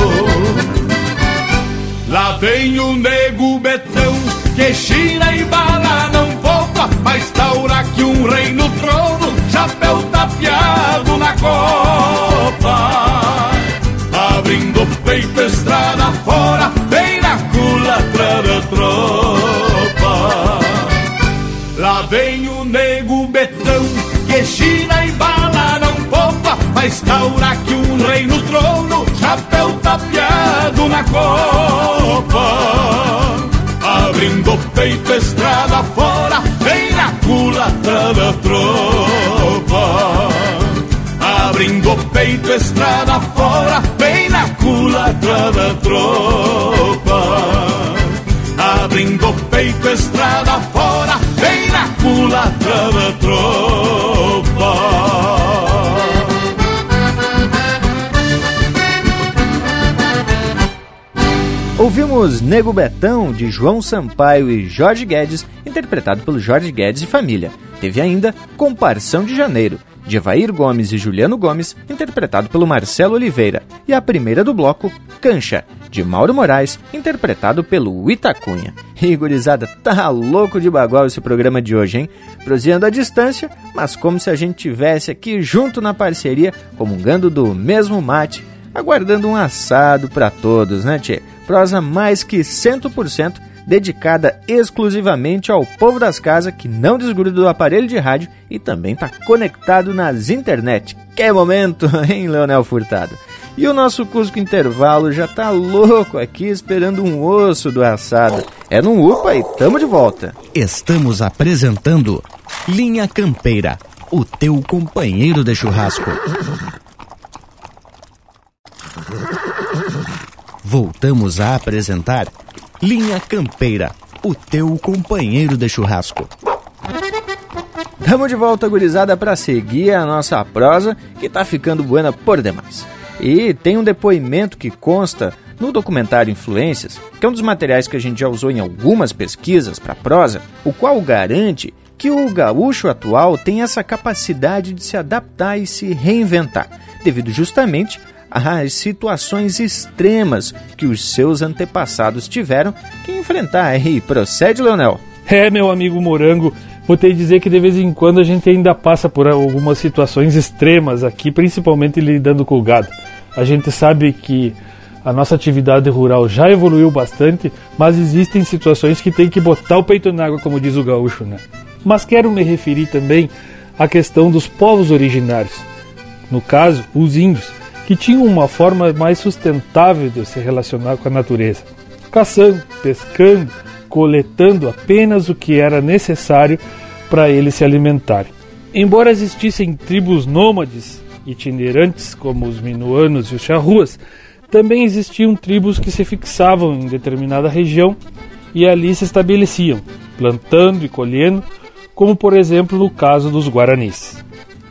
Lá vem o nego betão que gira e bala não poupa, mas taura que um rei no trono, chapéu tapeado na copa. Abrindo o peito, estrada fora, bem na culatra da tropa. Lá vem o nego betão que gira e bala não poupa, mas taura que um rei no trono, chapéu tapeado na copa. Abrindo peito, estrada fora, vem na culatra da tropa. Abrindo peito, estrada fora, vem na culatra da tropa. Abrindo peito, estrada fora, vem na culatra da tropa. Ouvimos Nego Betão, de João Sampaio e Jorge Guedes, interpretado pelo Jorge Guedes e família. Teve ainda Comparção de Janeiro, de Evair Gomes e Juliano Gomes, interpretado pelo Marcelo Oliveira. E a primeira do bloco, Cancha, de Mauro Moraes, interpretado pelo Itacunha. Gurizada, tá louco de bagual esse programa de hoje, hein? Proseando à distância, mas como se a gente tivesse aqui junto na parceria, comungando do mesmo mate, aguardando um assado para todos, né, tchê? Prosa mais que 100% dedicada exclusivamente ao povo das casas que não desgruda do aparelho de rádio e também está conectado nas internet. Que momento, *laughs* hein, Leonel Furtado? E o nosso Cusco Intervalo já tá louco aqui esperando um osso do assado. É num UPA e tamo de volta. Estamos apresentando Linha Campeira, o teu companheiro de churrasco. Voltamos a apresentar Linha Campeira, o teu companheiro de churrasco. Tamo de volta, gurizada, para seguir a nossa prosa, que tá ficando buena por demais. E tem um depoimento que consta no documentário Influências, que é um dos materiais que a gente já usou em algumas pesquisas para prosa, o qual garante que o gaúcho atual tem essa capacidade de se adaptar e se reinventar, devido justamente às situações extremas que os seus antepassados tiveram que enfrentar. E procede, Leonel? É, meu amigo Morango, vou que dizer que de vez em quando a gente ainda passa por algumas situações extremas aqui, principalmente lidando com o gado. A gente sabe que a nossa atividade rural já evoluiu bastante, mas existem situações que tem que botar o peito na água, como diz o gaúcho, né? Mas quero me referir também à questão dos povos originários. No caso, os índios, que tinham uma forma mais sustentável de se relacionar com a natureza, caçando, pescando, coletando apenas o que era necessário para eles se alimentarem. Embora existissem tribos nômades itinerantes, como os minuanos e os charruas, também existiam tribos que se fixavam em determinada região e ali se estabeleciam, plantando e colhendo, como por exemplo no caso dos guaranis.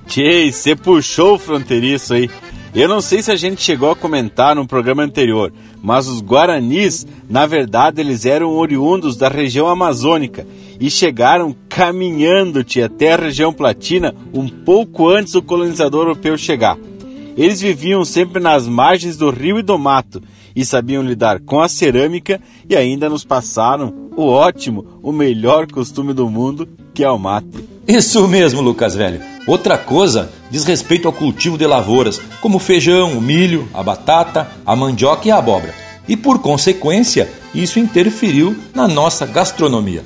Tchê, você puxou o fronteiriço aí. Eu não sei se a gente chegou a comentar no programa anterior, mas os guaranis, na verdade, eles eram oriundos da região amazônica e chegaram caminhando até a região platina um pouco antes do colonizador europeu chegar. Eles viviam sempre nas margens do rio e do mato e sabiam lidar com a cerâmica e ainda nos passaram o ótimo, o melhor costume do mundo, que é o mate. Isso mesmo, Lucas Velho. Outra coisa diz respeito ao cultivo de lavouras, como o feijão, o milho, a batata, a mandioca e a abóbora. E por consequência, isso interferiu na nossa gastronomia.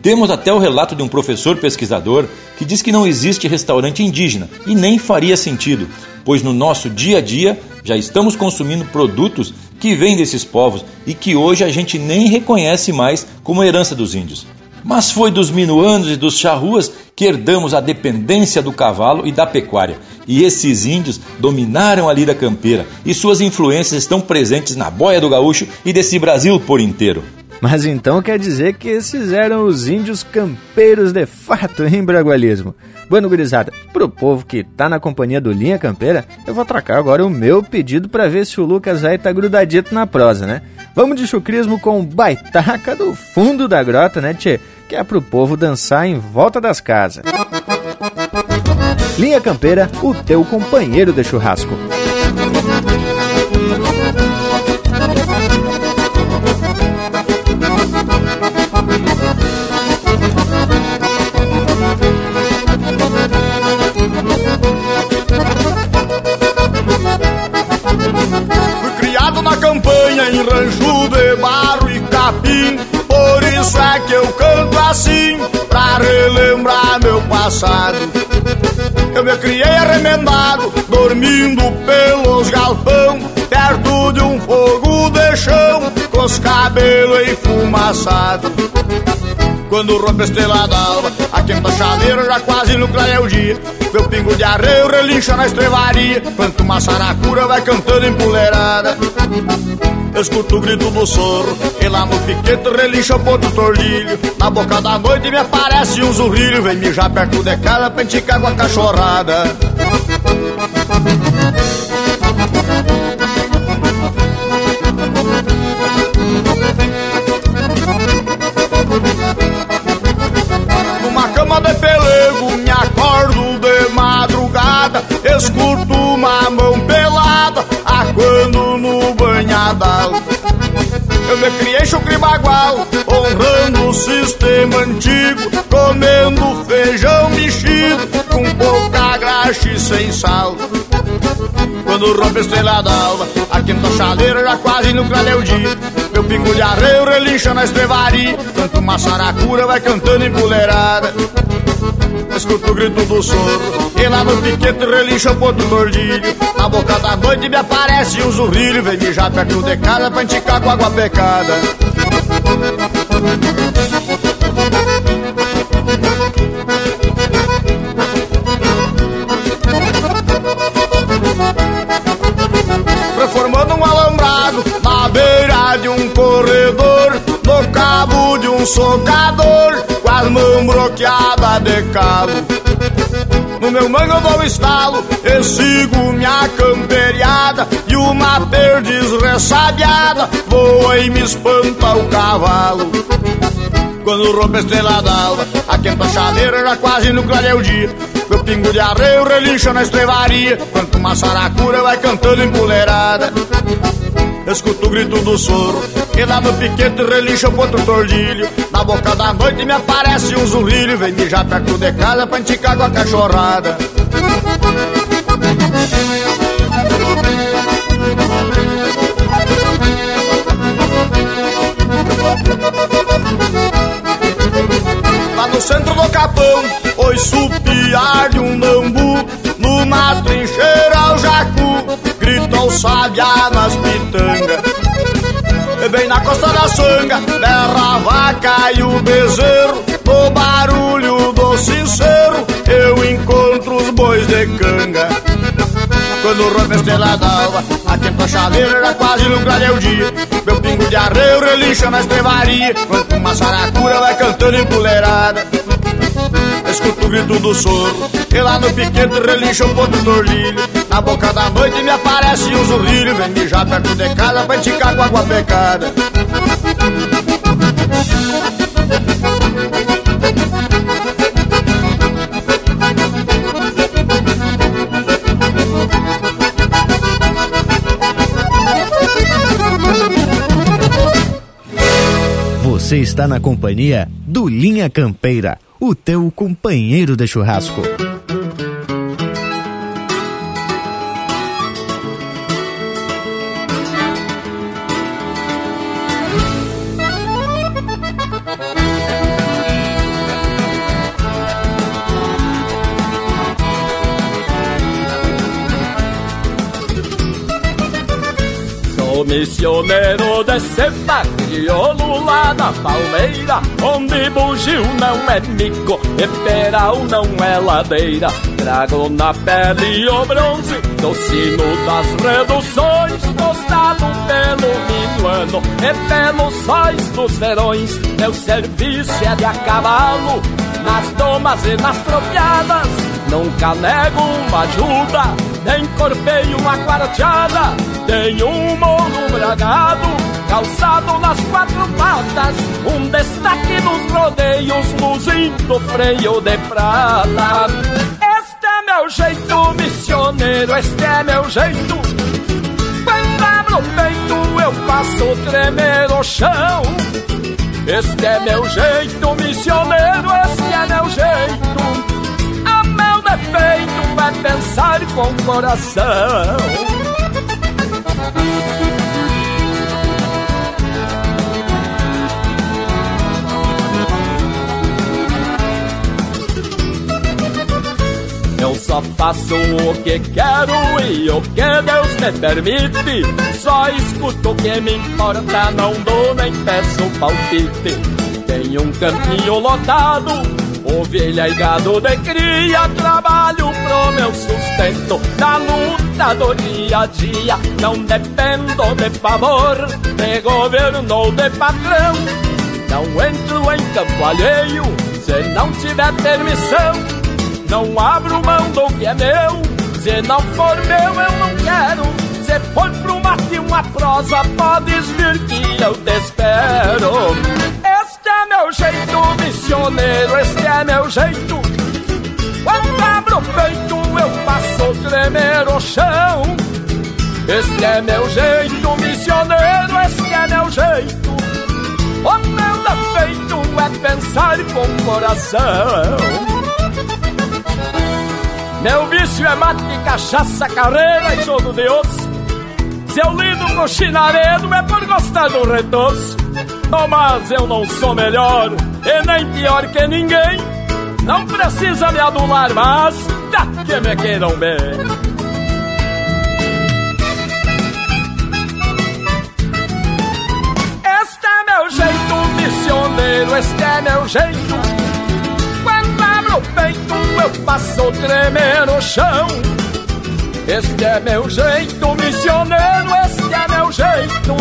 Temos até o relato de um professor pesquisador que diz que não existe restaurante indígena e nem faria sentido, pois no nosso dia a dia já estamos consumindo produtos que vêm desses povos e que hoje a gente nem reconhece mais como herança dos índios. Mas foi dos minuanos e dos charruas que herdamos a dependência do cavalo e da pecuária. E esses índios dominaram a lida campeira e suas influências estão presentes na boia do gaúcho e desse Brasil por inteiro. Mas então quer dizer que esses eram os índios campeiros de fato, hein, Bragualismo? Bueno, gurizada, pro povo que tá na companhia do Linha Campeira, eu vou trocar agora o meu pedido para ver se o Lucas aí tá grudadito na prosa, né? Vamos de chucrismo com baitaca do fundo da grota, né, tchê? Que é pro povo dançar em volta das casas. Linha Campeira, o teu companheiro de churrasco. Em rancho de barro e capim. Por isso é que eu canto assim, pra relembrar meu passado. Eu me criei arremendado, dormindo pelos galpão, perto de um fogo de chão, com os cabelos enfumaçados. Quando rompe a estrela d'alva, a quenta chaveira já quase no clareia o dia. Meu pingo de arreio relincha na estrevaria, quanto uma saracura vai cantando empoleirada. Eu escuto o grito do soro, e lá no piquete relincha o ponto tordilho. Na boca da noite me aparece um zurrilho, vem mijar perto de casa pra enticar com a cachorrada. Madrugada, escuto uma mão pelada, quando no banhadal. Eu me criei chucre bagual, honrando o sistema antigo, comendo feijão mexido, com pouca graxa e sem sal. Quando rompe a estrela d'alva, a quinta chaleira já quase no o dia. Meu pingo de arreio relincha na estrevaria, tanto uma saracura vai cantando em puleirada. Escuto o grito do soro, e lá no piquete relincha o ponto mordilho. Na boca da noite me aparece um zurrilho, vem mijar perto de casa pra enticar com água pecada. Reformando um alambrado na beira de um corredor, socador, com as mãos bloqueadas de cabo. No meu mango eu dou estalo e sigo minha camperiada E uma perdiz ressabiada voa e me espanta o cavalo. Quando rompe a estrela d'alva A quenta chaleira já quase no o dia. Meu pingo de arreio relincha na estrevaria Quanto uma saracura vai cantando empoleirada Escuto o grito do soro E lá no piquete relincha o ponto tordilho. Na boca da noite me aparece um zurrilho Vem mijar perto de casa pra enticar com a cachorrada Lá no centro do capão, oi supiar de um nambu Numa trincheira o jacu, grita o sabiá nas pitangas bem na costa da sanga, berra a vaca e o bezerro. No barulho do sincero, eu encontro os bois de canga quando rompe a estrela d'alva A quenta chaleira já quase no o dia Meu pingo de arreio relincha na estrevaria Quanto uma saracura vai cantando empoleirada Escuto o grito do soro E lá no piquete relincha o ponto do orlilho Na boca da noite me aparece um zurrilho Vem mijar perto de casa pra enticar com água pecada Você está na companhia do Linha Campeira, o teu companheiro de churrasco. Sou missioneiro desse barco de ouro lá na palmeira, onde bugio não é mico e peral não é ladeira. Trago na pele o bronze do sino das reduções, postado pelo minuano e pelos sóis dos verões. Meu serviço é de a cavalo, nas domas e nas tropiadas. Nunca nego uma ajuda, nem corpei uma quarteada. Tenho um mono bragado, calçado nas quatro patas. Um destaque nos rodeios, luzindo freio de prata. Este é meu jeito missioneiro, este é meu jeito. Quando abro o peito, eu faço tremer o chão. Este é meu jeito missioneiro, este é meu jeito. A meu defeito é pensar com o coração. Eu só faço o que quero e o que Deus me permite. Só escuto o que me importa, não dou nem peço palpite. Tenho um campinho lotado, ovelha e gado de cria. Trabalho pro meu sustento, na luta do dia a dia. Não dependo de favor, de governo ou de patrão. Não entro em campo alheio, se não tiver permissão. Não abro mão do que é meu. Se não for meu, eu não quero. Se for pro mate uma prosa, podes vir que eu te espero. Este é meu jeito missioneiro, este é meu jeito. Quando abro o peito, eu faço tremer o chão. Este é meu jeito missioneiro, este é meu jeito. O meu defeito é pensar com coração. Meu vício é mate, cachaça, carreira e jogo de osso. Se eu lido com chinaredo é por gostar do retoço. Mas eu não sou melhor e nem pior que ninguém. Não precisa me adular, mas dá que me queiram bem. Este é meu jeito missioneiro, este é meu jeito. Quando abro o peito, eu faço tremer o chão. Este é meu jeito missioneiro, este é meu jeito.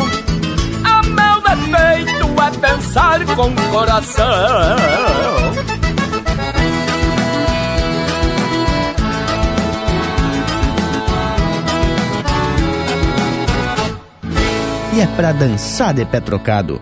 A meu defeito é pensar com o coração. E é pra dançar de pé trocado.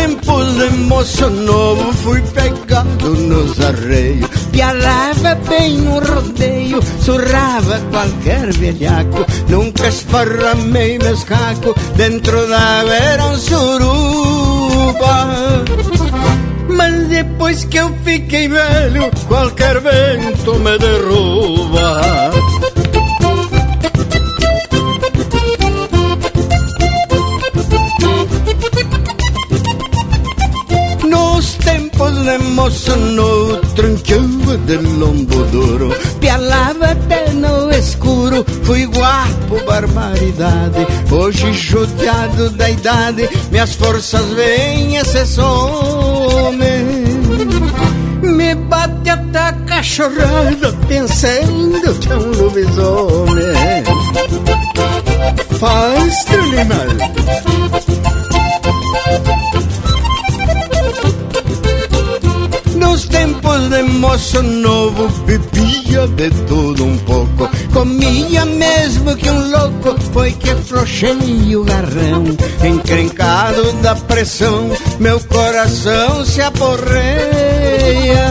Tempos de moço novo fui pegado nos arreios. Pialava bem no rodeio, surrava qualquer velhaco. Nunca esparramei meus cacos, dentro da era um suruba. Mas depois que eu fiquei velho, qualquer vento me derruba tempos de lombo duro Pialava até no escuro Fui guapo, barbaridade. Hoje judiado da idade Minhas forças vêm e se somem Me bate até a cachorrada Pensando que é um lobisomem. Faz, teu tempos de moço novo bebia de tudo um pouco Comia mesmo que um louco Foi que afrouxei o garrão. Encrencado da pressão Meu coração se aporreia.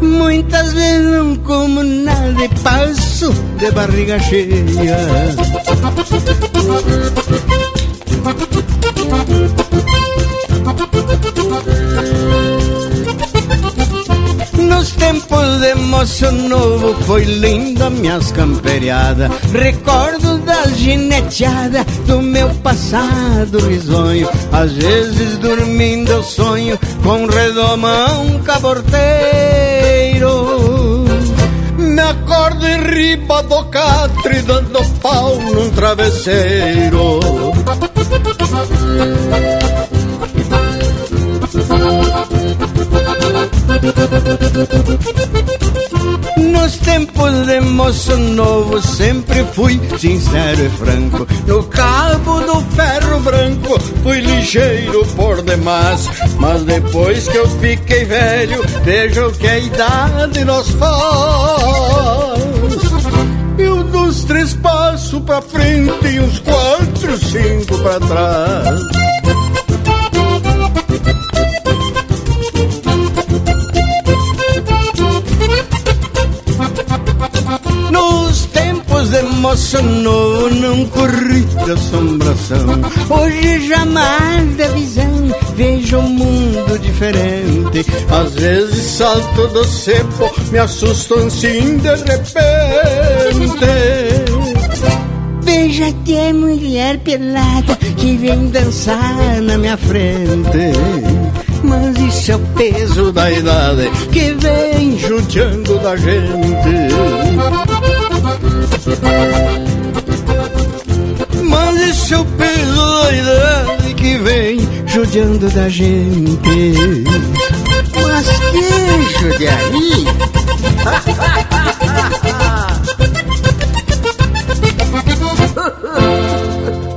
Muitas vezes não como nada e passo de barriga cheia Nos tempos de moço novo foi linda minhas camperiadas. Recordo das gineteadas do meu passado risonho. Às vezes dormindo eu sonho com redomão caborteiro. Me acordo em riba do catre dando pau num travesseiro. Nos tempos de moço novo sempre fui sincero e franco. No cabo do ferro branco fui ligeiro por demais. Mas depois que eu fiquei velho vejo que a idade nos faz. Eu dos três passos pra frente e uns quatro, cinco pra trás novo não corri de assombração. Hoje jamais da visão vejo um mundo diferente. Às vezes salto do cepo, me assusto assim de repente. Veja até mulher pelada que vem dançar na minha frente. Mas isso é o peso da idade que vem judiando da gente. Mas esse é o peso da idade que vem judiando da gente. Mas que judiaria! *laughs*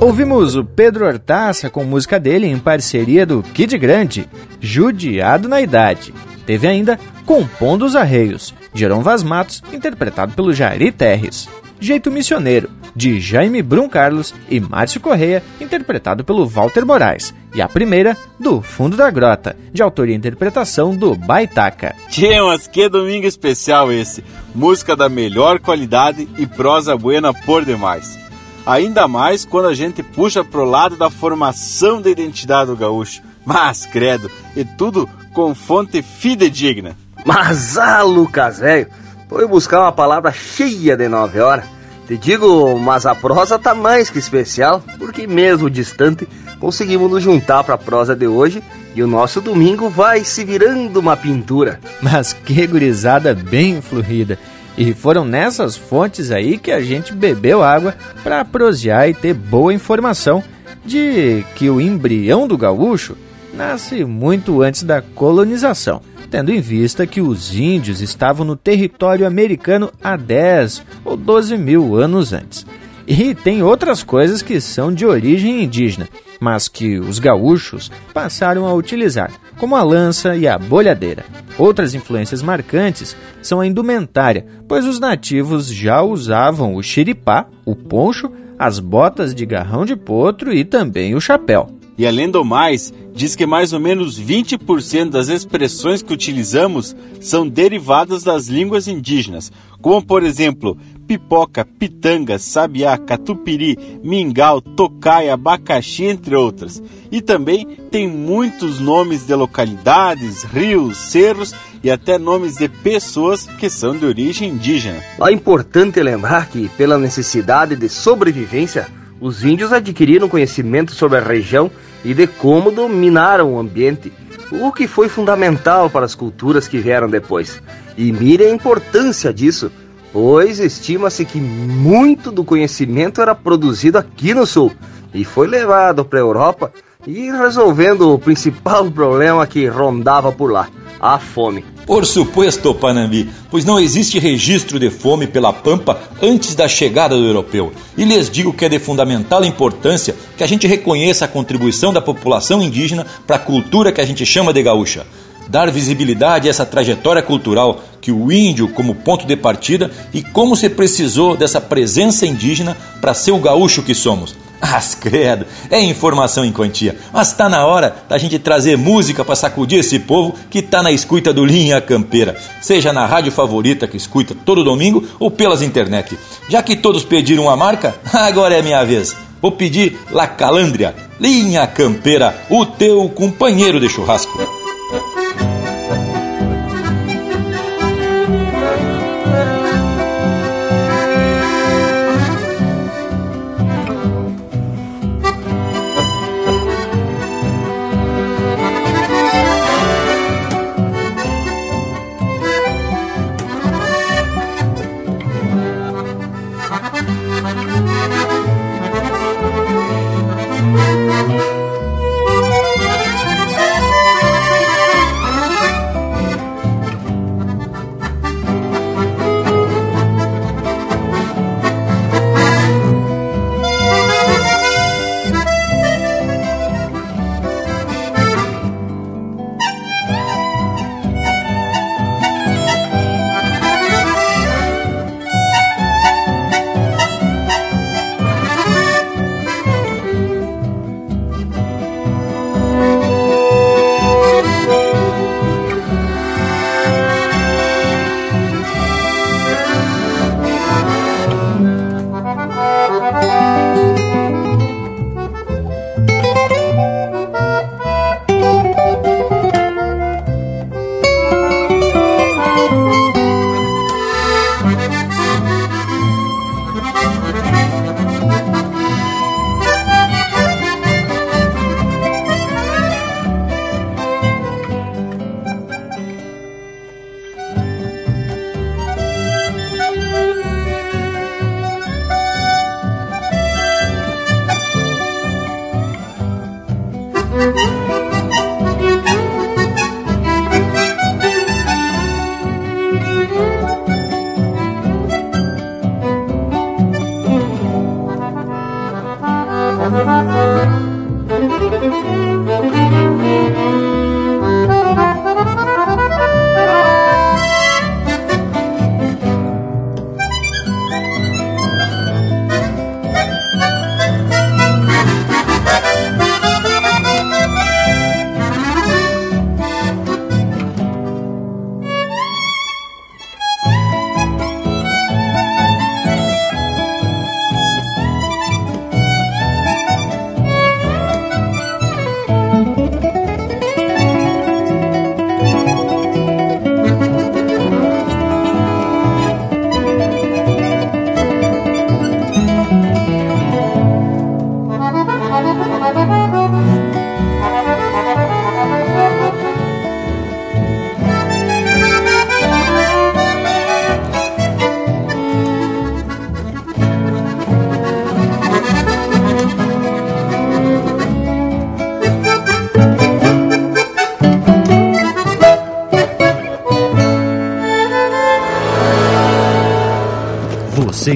Ouvimos o Pedro Hortaça com música dele em parceria do Kid Grande, Judiado na Idade. Teve ainda Compondo os Arreios, Jerão Vaz Matos, interpretado pelo Jari Terres. Jeito Missioneiro, de Jaime Brum Carlos e Márcio Correia, interpretado pelo Walter Moraes. E a primeira, do Fundo da Grota, de autoria e interpretação do Baitaca. Tchê, mas que domingo especial esse! Música da melhor qualidade e prosa buena por demais. Ainda mais quando a gente puxa pro lado da formação da identidade do gaúcho. Mas, credo, e tudo com fonte fidedigna. Mas, *laughs* ah, Lucas, velho, foi buscar uma palavra cheia de nove horas. Te digo, mas a prosa tá mais que especial, porque mesmo distante, conseguimos nos juntar pra prosa de hoje e o nosso domingo vai se virando uma pintura. Mas que gurizada bem fluida. E foram nessas fontes aí que a gente bebeu água para prosear e ter boa informação de que o embrião do gaúcho nasce muito antes da colonização tendo em vista que os índios estavam no território americano há 10 ou 12 mil anos antes. E tem outras coisas que são de origem indígena, mas que os gaúchos passaram a utilizar, como a lança e a bolhadeira. Outras influências marcantes são a indumentária, pois os nativos já usavam o xiripá, o poncho, as botas de garrão de potro e também o chapéu. E além do mais, diz que mais ou menos 20% das expressões que utilizamos são derivadas das línguas indígenas, como por exemplo, pipoca, pitanga, sabiá, catupiri, mingau, tocaia, abacaxi, entre outras. E também tem muitos nomes de localidades, rios, cerros e até nomes de pessoas que são de origem indígena. É importante lembrar que, pela necessidade de sobrevivência, os índios adquiriram conhecimento sobre a região e de como dominaram o ambiente, o que foi fundamental para as culturas que vieram depois. E mire a importância disso, pois estima-se que muito do conhecimento era produzido aqui no Sul e foi levado para a Europa e resolvendo o principal *laughs* problema que rondava por lá, a fome. Por supuesto, Panambi, pois não existe registro de fome pela Pampa antes da chegada do europeu. E lhes digo que é de fundamental importância que a gente reconheça a contribuição da população indígena para a cultura que a gente chama de gaúcha dar visibilidade a essa trajetória cultural que o índio como ponto de partida e como se precisou dessa presença indígena para ser o gaúcho que somos. As credo, é informação em quantia, mas está na hora da gente trazer música para sacudir esse povo que está na escuta do Linha Campeira, seja na rádio favorita que escuta todo domingo ou pelas internet. Já que todos pediram a marca, *laughs* agora é minha vez. Vou pedir La Calandria, Linha Campeira, o teu companheiro de churrasco.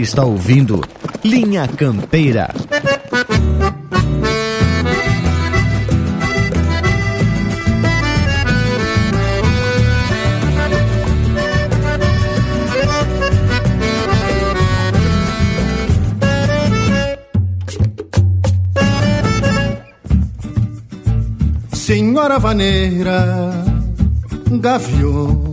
Está ouvindo Linha Campeira. Senhora vaneira, gaviona, do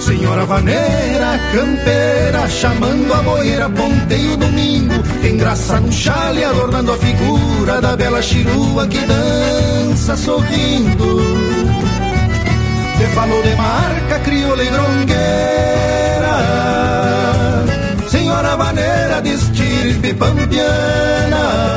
Senhora vaneira, campeira, chamando a boeira, ponteio domingo, engraça no chale, adornando a figura da bela chirua que dança sorrindo. Te falou de marca, crioula e grongueira, senhora vaneira de estirpe pampiana.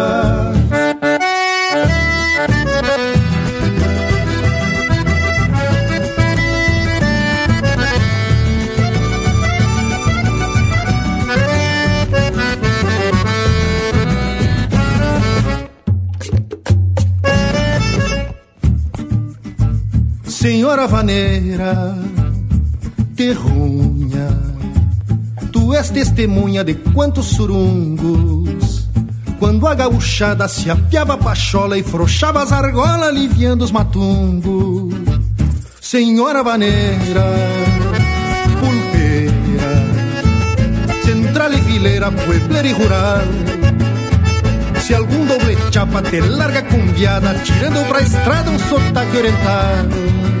Senhora vaneira, terrunha, tu és testemunha de quantos surungos. Quando a gauchada se apiava a pachola e frouxava as argolas, aliviando os matungos. Senhora vaneira, pulpeira, central e fileira, puebleira e rural. Se algum doble chapa te larga com viada, tirando pra estrada um sotaque oriental.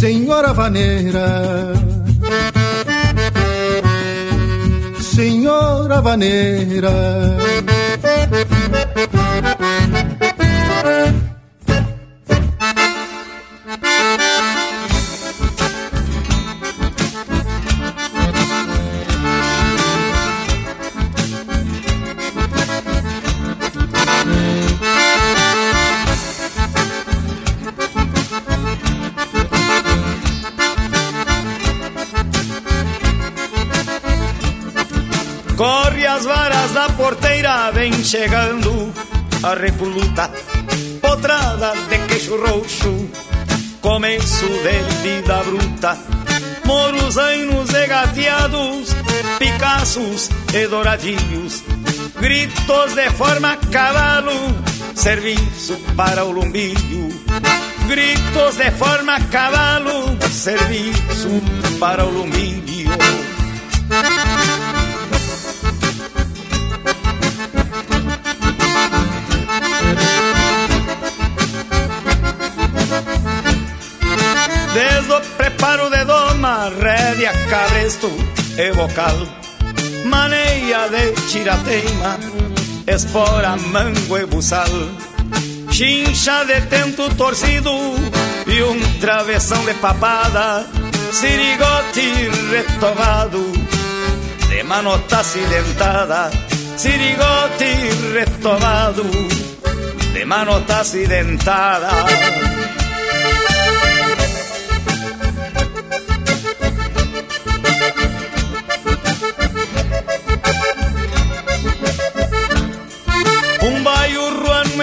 Senhora vaneira. Senhora vaneira chegando a repoluta, potrada de queixo roxo, começo de vida bruta, moros anos gateados, picaços e douradinhos, gritos de forma cavalo, serviço para o lumbilho. Gritos de forma cavalo, serviço para o lumbilho. Cabresto e vocal Maneia de tirateima, espora, mango e Chincha de tento torcido e um travessão de papada Sirigote retovado de manota acidentada, sirigote retomado, de manota acidentada.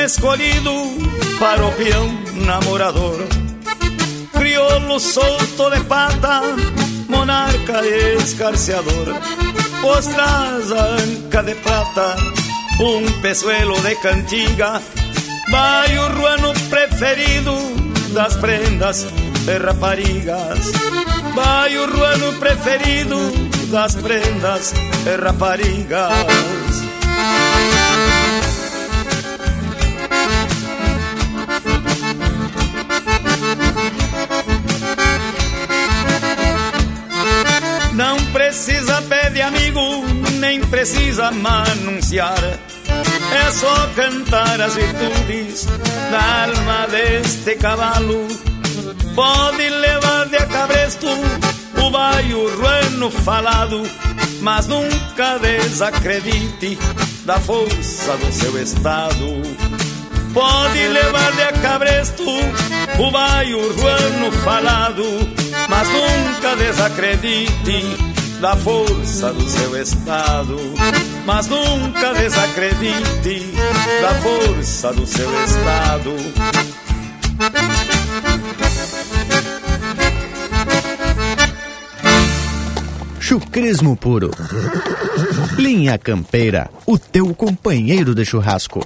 Escolhido para o peão namorador crioulo solto de pata, monarca escarceador. Postras a anca de prata, um pezuelo de cantiga, vai o ruano preferido das prendas de raparigas. Vai o ruano preferido das prendas de raparigas. Precisa manunciar. É só cantar as virtudes da alma deste cavalo. Pode levar de cabresto o baio ruano falado, mas nunca desacredite da força do seu estado. Pode levar de cabresto o baio ruano falado, mas nunca desacredite da força do seu estado. Mas nunca desacredite da força do seu estado. Chucrismo puro. Linha Campeira, o teu companheiro de churrasco.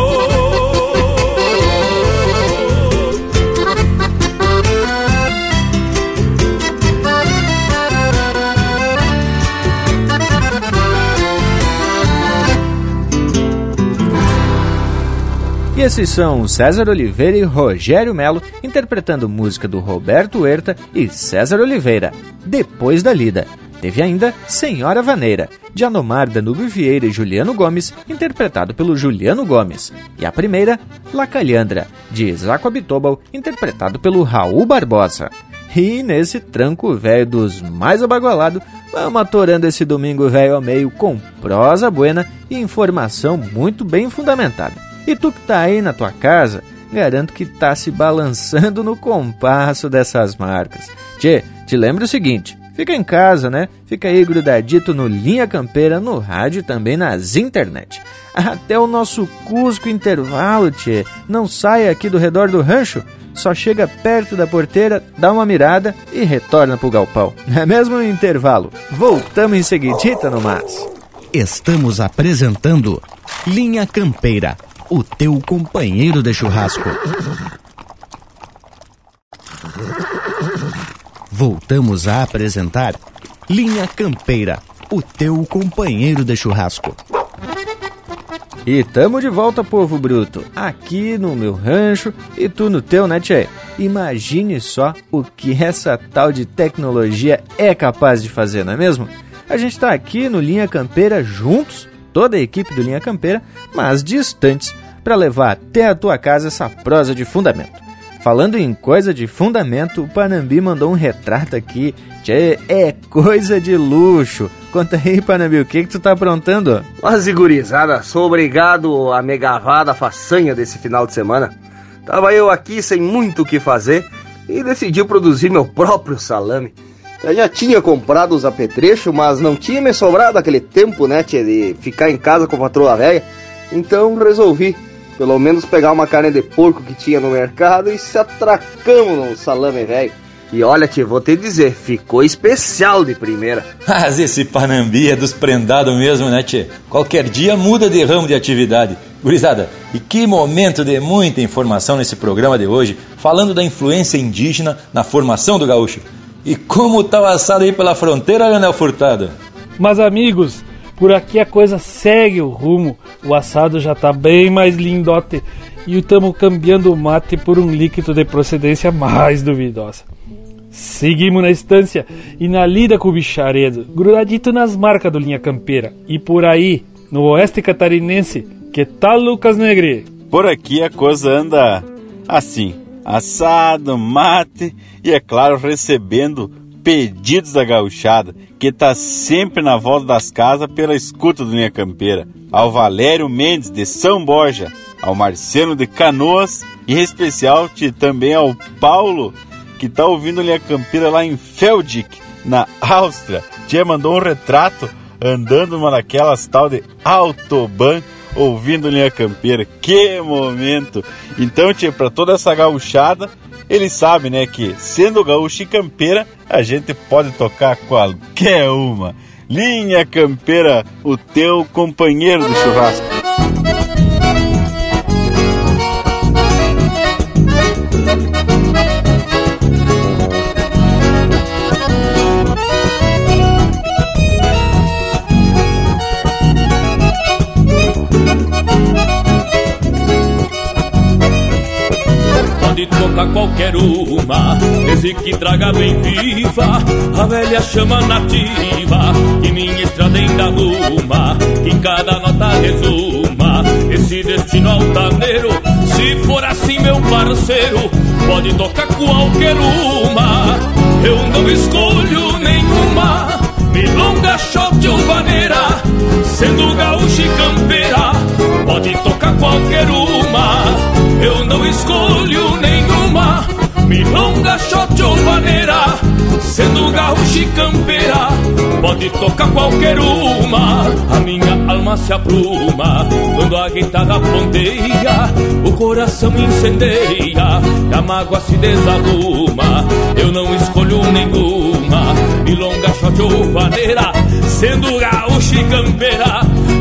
E esses são César Oliveira e Rogério Melo interpretando música do Roberto Huerta e César Oliveira, Depois da Lida. Teve ainda Senhora Vaneira, de Anomar Danube Vieira e Juliano Gomes, interpretado pelo Juliano Gomes. E a primeira, La Calhandra, de Isaac Abitobal, interpretado pelo Raul Barbosa. E nesse tranco velho dos mais abagualado, vamos atorando esse domingo velho ao meio com prosa buena e informação muito bem fundamentada. E tu que tá aí na tua casa, garanto que tá se balançando no compasso dessas marcas. Tchê, te lembra o seguinte, fica em casa, né? Fica aí grudadito no Linha Campeira, no rádio e também nas internet. Até o nosso Cusco Intervalo, tchê. Não saia aqui do redor do rancho, só chega perto da porteira, dá uma mirada e retorna pro galpão. É mesmo o intervalo? Voltamos em seguidita no mas. Estamos apresentando Linha Campeira o teu companheiro de churrasco. Voltamos a apresentar Linha Campeira, o teu companheiro de churrasco. E tamo de volta, povo bruto, aqui no meu rancho e tu no teu, né, tchê? Imagine só o que essa tal de tecnologia é capaz de fazer, não é mesmo? A gente tá aqui no Linha Campeira juntos toda a equipe do Linha Campeira, mas distantes, para levar até a tua casa essa prosa de fundamento. Falando em coisa de fundamento, o Panambi mandou um retrato aqui. Tchê, é coisa de luxo. Conta aí, Panambi, o que, que tu tá aprontando? Mas, gurizada, sou obrigado a me gavar da façanha desse final de semana. Tava eu aqui sem muito o que fazer e decidi produzir meu próprio salame. Eu já tinha comprado os apetrechos, mas não tinha me sobrado aquele tempo, né, tia, de ficar em casa com a patroa velha. Então resolvi, pelo menos, pegar uma carne de porco que tinha no mercado e se atracamos no salame velho. E olha, tia, vou te dizer, ficou especial de primeira. *laughs* Mas esse Panambi é dos prendados mesmo, né, tia? Qualquer dia muda de ramo de atividade. Gurizada, e que momento de muita informação nesse programa de hoje, falando da influência indígena na formação do gaúcho. E como tá o assado aí pela fronteira, Leonel Furtado? Mas amigos, por aqui a coisa segue o rumo. O assado já tá bem mais lindote e estamos cambiando o mate por um líquido de procedência mais duvidosa. Seguimos na estância e na lida com o bicharedo, grudadito nas marcas do Linha Campeira. E por aí, no oeste catarinense, que tal Lucas Negri? Por aqui a coisa anda assim assado, mate e, é claro, recebendo pedidos da gauchada, que tá sempre na volta das casas pela escuta do Linha Campeira. Ao Valério Mendes de São Borja, ao Marcelo de Canoas e em especial também ao Paulo, que tá ouvindo Linha Campeira lá em Feldik, na Áustria. Tia mandou um retrato andando numa daquelas tal de Autobahn ouvindo Linha Campeira. Que momento! Então, tia, para toda essa gauchada, ele sabe, né, que sendo gaúcho e campeira, a gente pode tocar qualquer uma. Linha Campeira, o teu companheiro do churrasco. Pode tocar qualquer uma, desde que traga bem viva a velha chama nativa que minha estrada ainda arruma, que em cada nota resuma esse destino altaneiro. Se for assim, meu parceiro, pode tocar qualquer uma. Eu não escolho nenhuma, milonga, shot ou vaneira, sendo gaúcha e campeira, pode tocar qualquer uma. Eu não escolho nenhuma, milonga, shot ou vaneira, sendo gaúcha campeira, pode tocar qualquer uma. A minha alma se apruma quando a guitarra ponteia, o coração incendeia, e a mágoa se desarruma. Eu não escolho nenhuma, milonga, shot ou vaneira, sendo gaúcha campeira,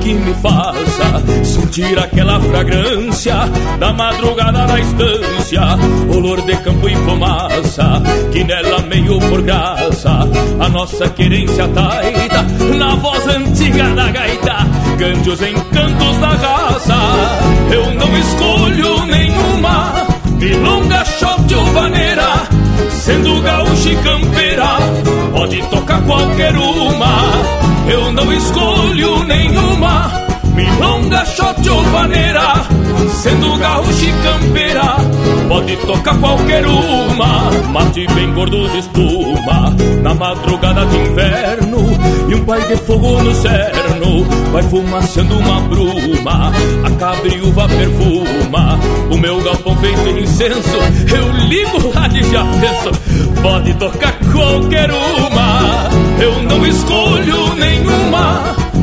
Que me faça sentir aquela fragrância da madrugada na estância, olor de campo e fumaça, que nela meio por graça, a nossa querência taita, na voz antiga da gaita, cante os encantos da raça. Eu não escolho nenhuma, milonga, shot ou vaneira, sendo gaúcha e campeira, pode tocar qualquer uma. Eu não escolho nenhuma, milonga, shot ou vaneira, sendo gaúcha e campeira, pode tocar qualquer uma. Mate bem gordo de espuma, na madrugada de inverno, e um pai de fogo no cerno, vai fumaçando uma bruma, a cabriúva perfuma, o meu galpão feito em incenso, eu ligo lá de já penso, pode tocar qualquer uma. Eu não escolho nenhuma,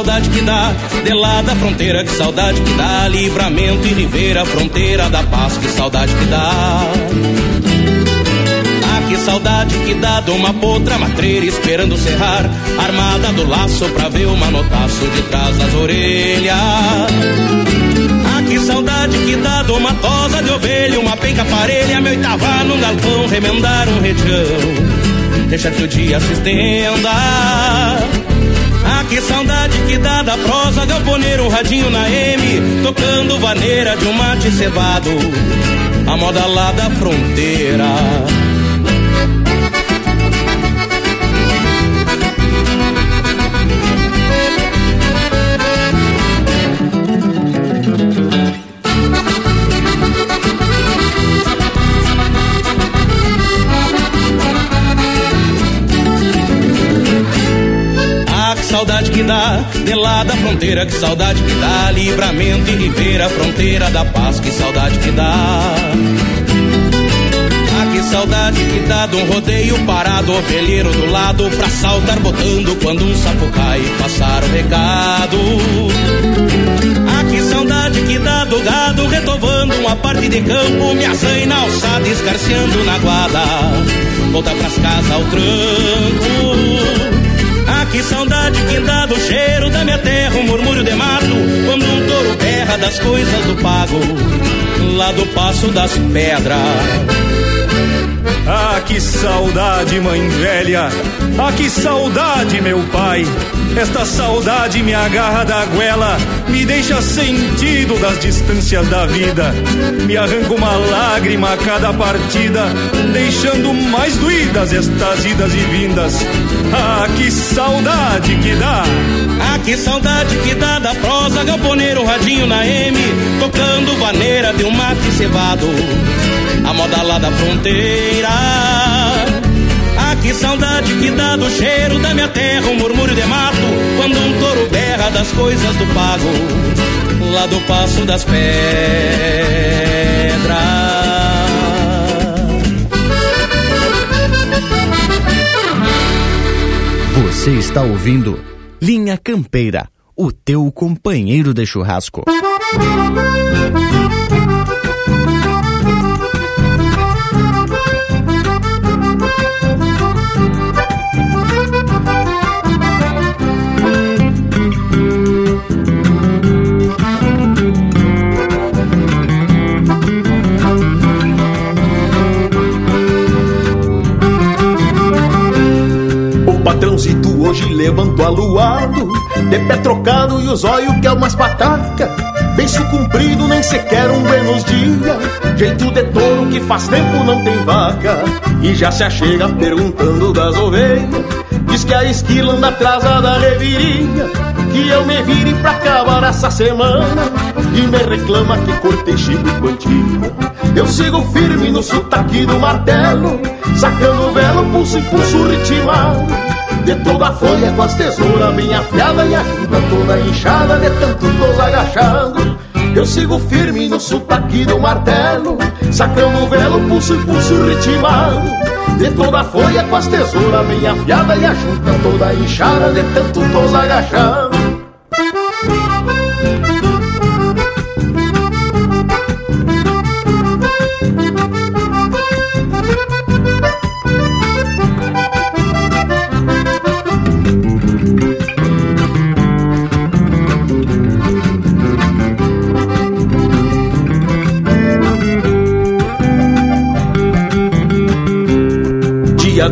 Saudade que dá de lá da fronteira, que saudade que dá livramento e ribeira, fronteira da paz, que saudade que dá. Ah, que saudade que dá de uma potra matreira esperando serrar, armada do laço pra ver o manotaço de trás das orelhas. Ah, que saudade que dá de uma tosa de ovelha, uma penca parelha, meu oitava num galpão, remendar um retião, deixa que o dia se estenda. Que saudade que dá da prosa poner um radinho na M, tocando vaneira de um mate cevado, a moda lá da fronteira. Dá de lá da fronteira, que saudade que dá livramento e ribeira, fronteira da paz, que saudade que dá. Ah, que saudade que dá de um rodeio parado, ovelheiro do lado, pra saltar botando quando um sapo cai, passar o recado. Ah, que saudade que dá do gado retovando uma parte de campo, me açaí na alçada, escarceando na guarda, volta pras casas ao tranco. Que saudade que dá do cheiro da minha terra, um murmúrio de mato, quando um touro berra das coisas do pago, lá do Passo das Pedras. Ah, que saudade, mãe velha! Ah, que saudade, meu pai! Esta saudade me agarra da goela, me deixa sentido das distâncias da vida, me arranca uma lágrima a cada partida, deixando mais doídas estas idas e vindas. Ah, que saudade que dá! Ah, que saudade que dá da prosa, galponeiro, radinho na M, tocando vaneira de um mate cevado a moda lá da fronteira. Ah, que saudade que dá do cheiro da minha terra, um murmúrio de mato, quando um touro berra das coisas do pago, lá do passo das pedras. Você está ouvindo Linha Campeira, o teu companheiro de churrasco. Hoje levantou aluado De pé trocado e os olhos que é umas pataca Beiço comprido, nem sequer um buenos dia. Jeito de touro que faz tempo não tem vaca. E já se achega perguntando das ovelhas. Diz que a esquila anda atrasada da revirinha Que eu me vire pra acabar essa semana. E me reclama que cortei chico quantia. Eu sigo firme no sotaque do martelo Sacando velo, pulso e pulso ritmado de toda a folha com as tesouras bem afiada E a junta toda inchada de tanto tos agachando. Eu sigo firme no sotaque do martelo Sacando o velo, pulso e pulso ritmado De toda a folha com as tesouras bem afiada E a junta toda inchada de tanto tos agachando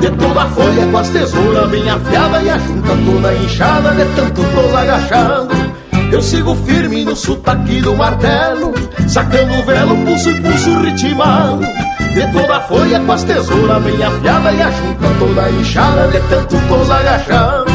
de toda a folha com as tesouras bem afiada E a junta toda inchada de tanto tos agachando Eu sigo firme no sotaque do martelo Sacando o velo, pulso e pulso ritmado. De toda a folha com as tesouras bem afiada E a junta toda inchada de tanto tos agachando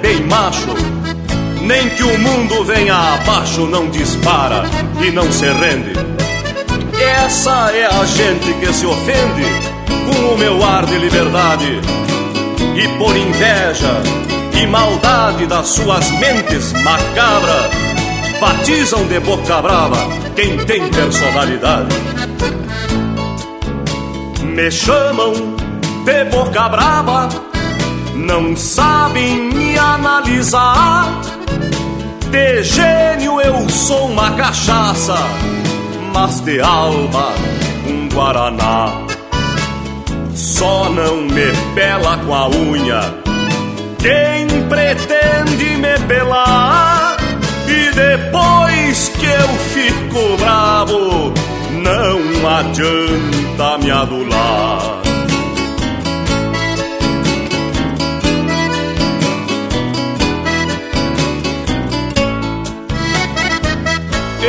bem macho, nem que o mundo venha abaixo, não dispara e não se rende. Essa é a gente que se ofende com o meu ar de liberdade e por inveja e maldade das suas mentes macabras batizam de boca brava quem tem personalidade. Me chamam de boca brava, não sabem analisar. De gênio eu sou uma cachaça, mas de alma um guaraná. Só não me pela com a unha quem pretende me pelar e depois que eu fico bravo, não adianta me adular.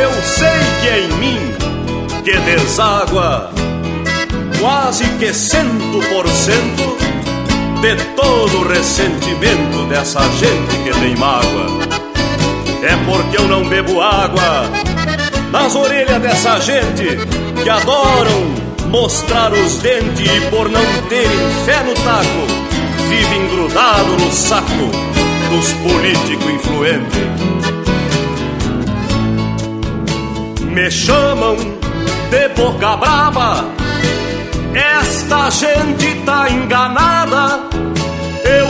Eu sei que é em mim que deságua quase que cento por cento de todo o ressentimento dessa gente que tem mágoa. É porque eu não bebo água nas orelhas dessa gente que adoram mostrar os dentes e por não terem fé no taco, vivem grudado no saco dos políticos influentes. Me chamam de boca brava, esta gente tá enganada. Eu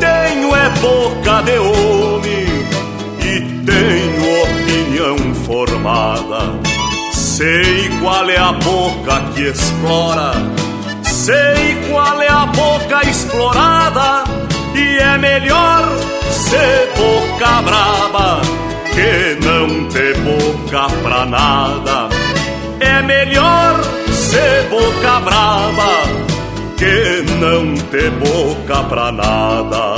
tenho é boca de homem e tenho opinião formada. Sei qual é a boca que explora, sei qual é a boca explorada, e é melhor ser boca brava que não ter boca pra nada. É melhor ser boca brava que não ter boca pra nada.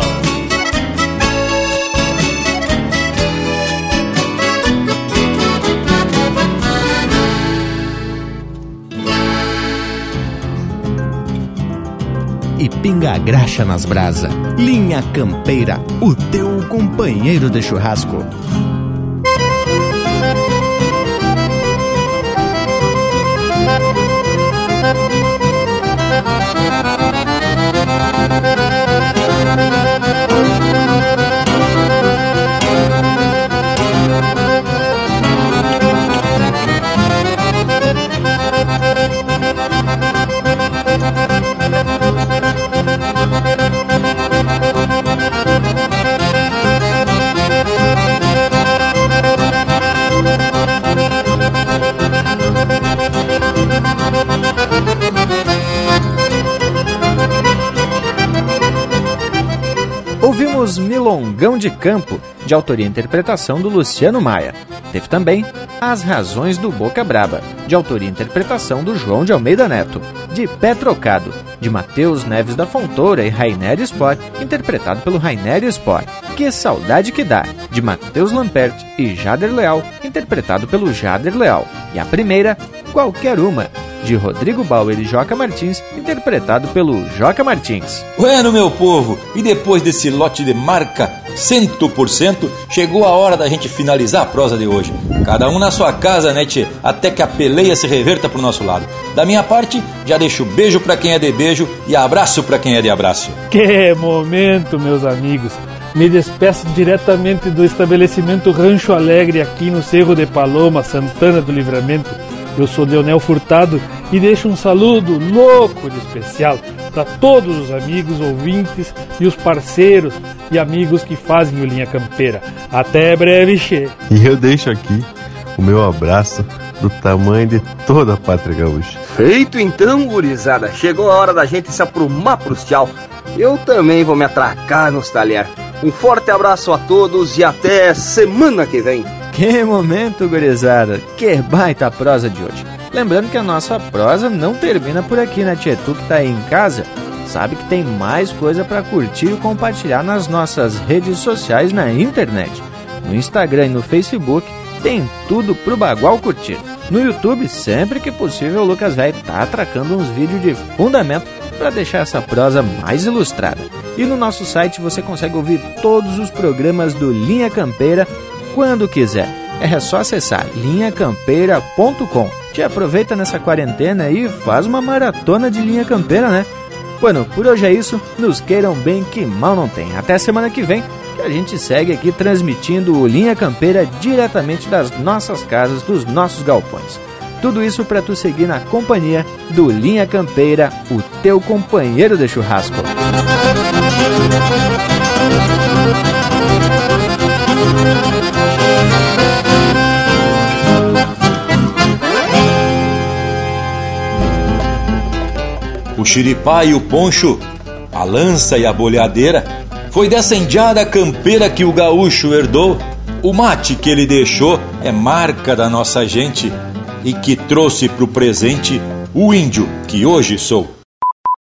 e pinga a graxa nas brasa. Linha Campeira, o teu companheiro de churrasco. Ouvimos Milongão de Campo, de autoria e interpretação do Luciano Maia. Teve também As Razões do Boca Braba, de autoria e interpretação do João de Almeida Neto. De Pé Trocado, de Matheus Neves da Fontoura e Rainer Sport, interpretado pelo Rainer Sport. Que Saudade Que Dá, de Matheus Lampert e Jader Leal, interpretado pelo Jader Leal. E a primeira, Qualquer Uma, de Rodrigo Bauer e Joca Martins, interpretado pelo Joca Martins. Bueno, meu povo, e depois desse lote de marca 100%, chegou a hora da gente finalizar a prosa de hoje. Cada um na sua casa, né, tchê? Até que a peleia se reverta pro nosso lado. Da minha parte, já deixo beijo para quem é de beijo e abraço para quem é de abraço. Que momento, meus amigos! Me despeço diretamente do estabelecimento Rancho Alegre aqui no Cerro de Paloma, Santana do Livramento. Eu sou Leonel Furtado e deixo um saludo louco de especial para todos os amigos, ouvintes e os parceiros e amigos que fazem o Linha Campeira. Até breve, che. E eu deixo aqui o meu abraço do tamanho de toda a pátria gaúcha. Feito então, gurizada. Chegou a hora da gente se aprumar pros tchau. Eu também vou me atracar nos talher. Um forte abraço a todos e até semana que vem. Que momento, gurizada! Que baita prosa de hoje! Lembrando que a nossa prosa não termina por aqui, né, Tchê? Tu que tá aí em casa, sabe que tem mais coisa para curtir e compartilhar nas nossas redes sociais na internet. No Instagram e no Facebook tem tudo pro Bagual curtir. No YouTube, sempre que possível, o Lucas Velho tá atracando uns vídeos de fundamento para deixar essa prosa mais ilustrada. E no nosso site você consegue ouvir todos os programas do Linha Campeira quando quiser. É só acessar linhacampeira.com. Te aproveita nessa quarentena e faz uma maratona de linha campeira, né? Bueno, por hoje é isso. Nos queiram bem que mal não tem. Até semana que vem, que a gente segue aqui transmitindo o Linha Campeira diretamente das nossas casas, dos nossos galpões. Tudo isso para tu seguir na companhia do Linha Campeira, o teu companheiro de churrasco. O xiripá e o poncho, a lança e a boleadeira Foi dessa indiada campeira que o gaúcho herdou. O mate que ele deixou é marca da nossa gente e que trouxe pro presente o índio que hoje sou.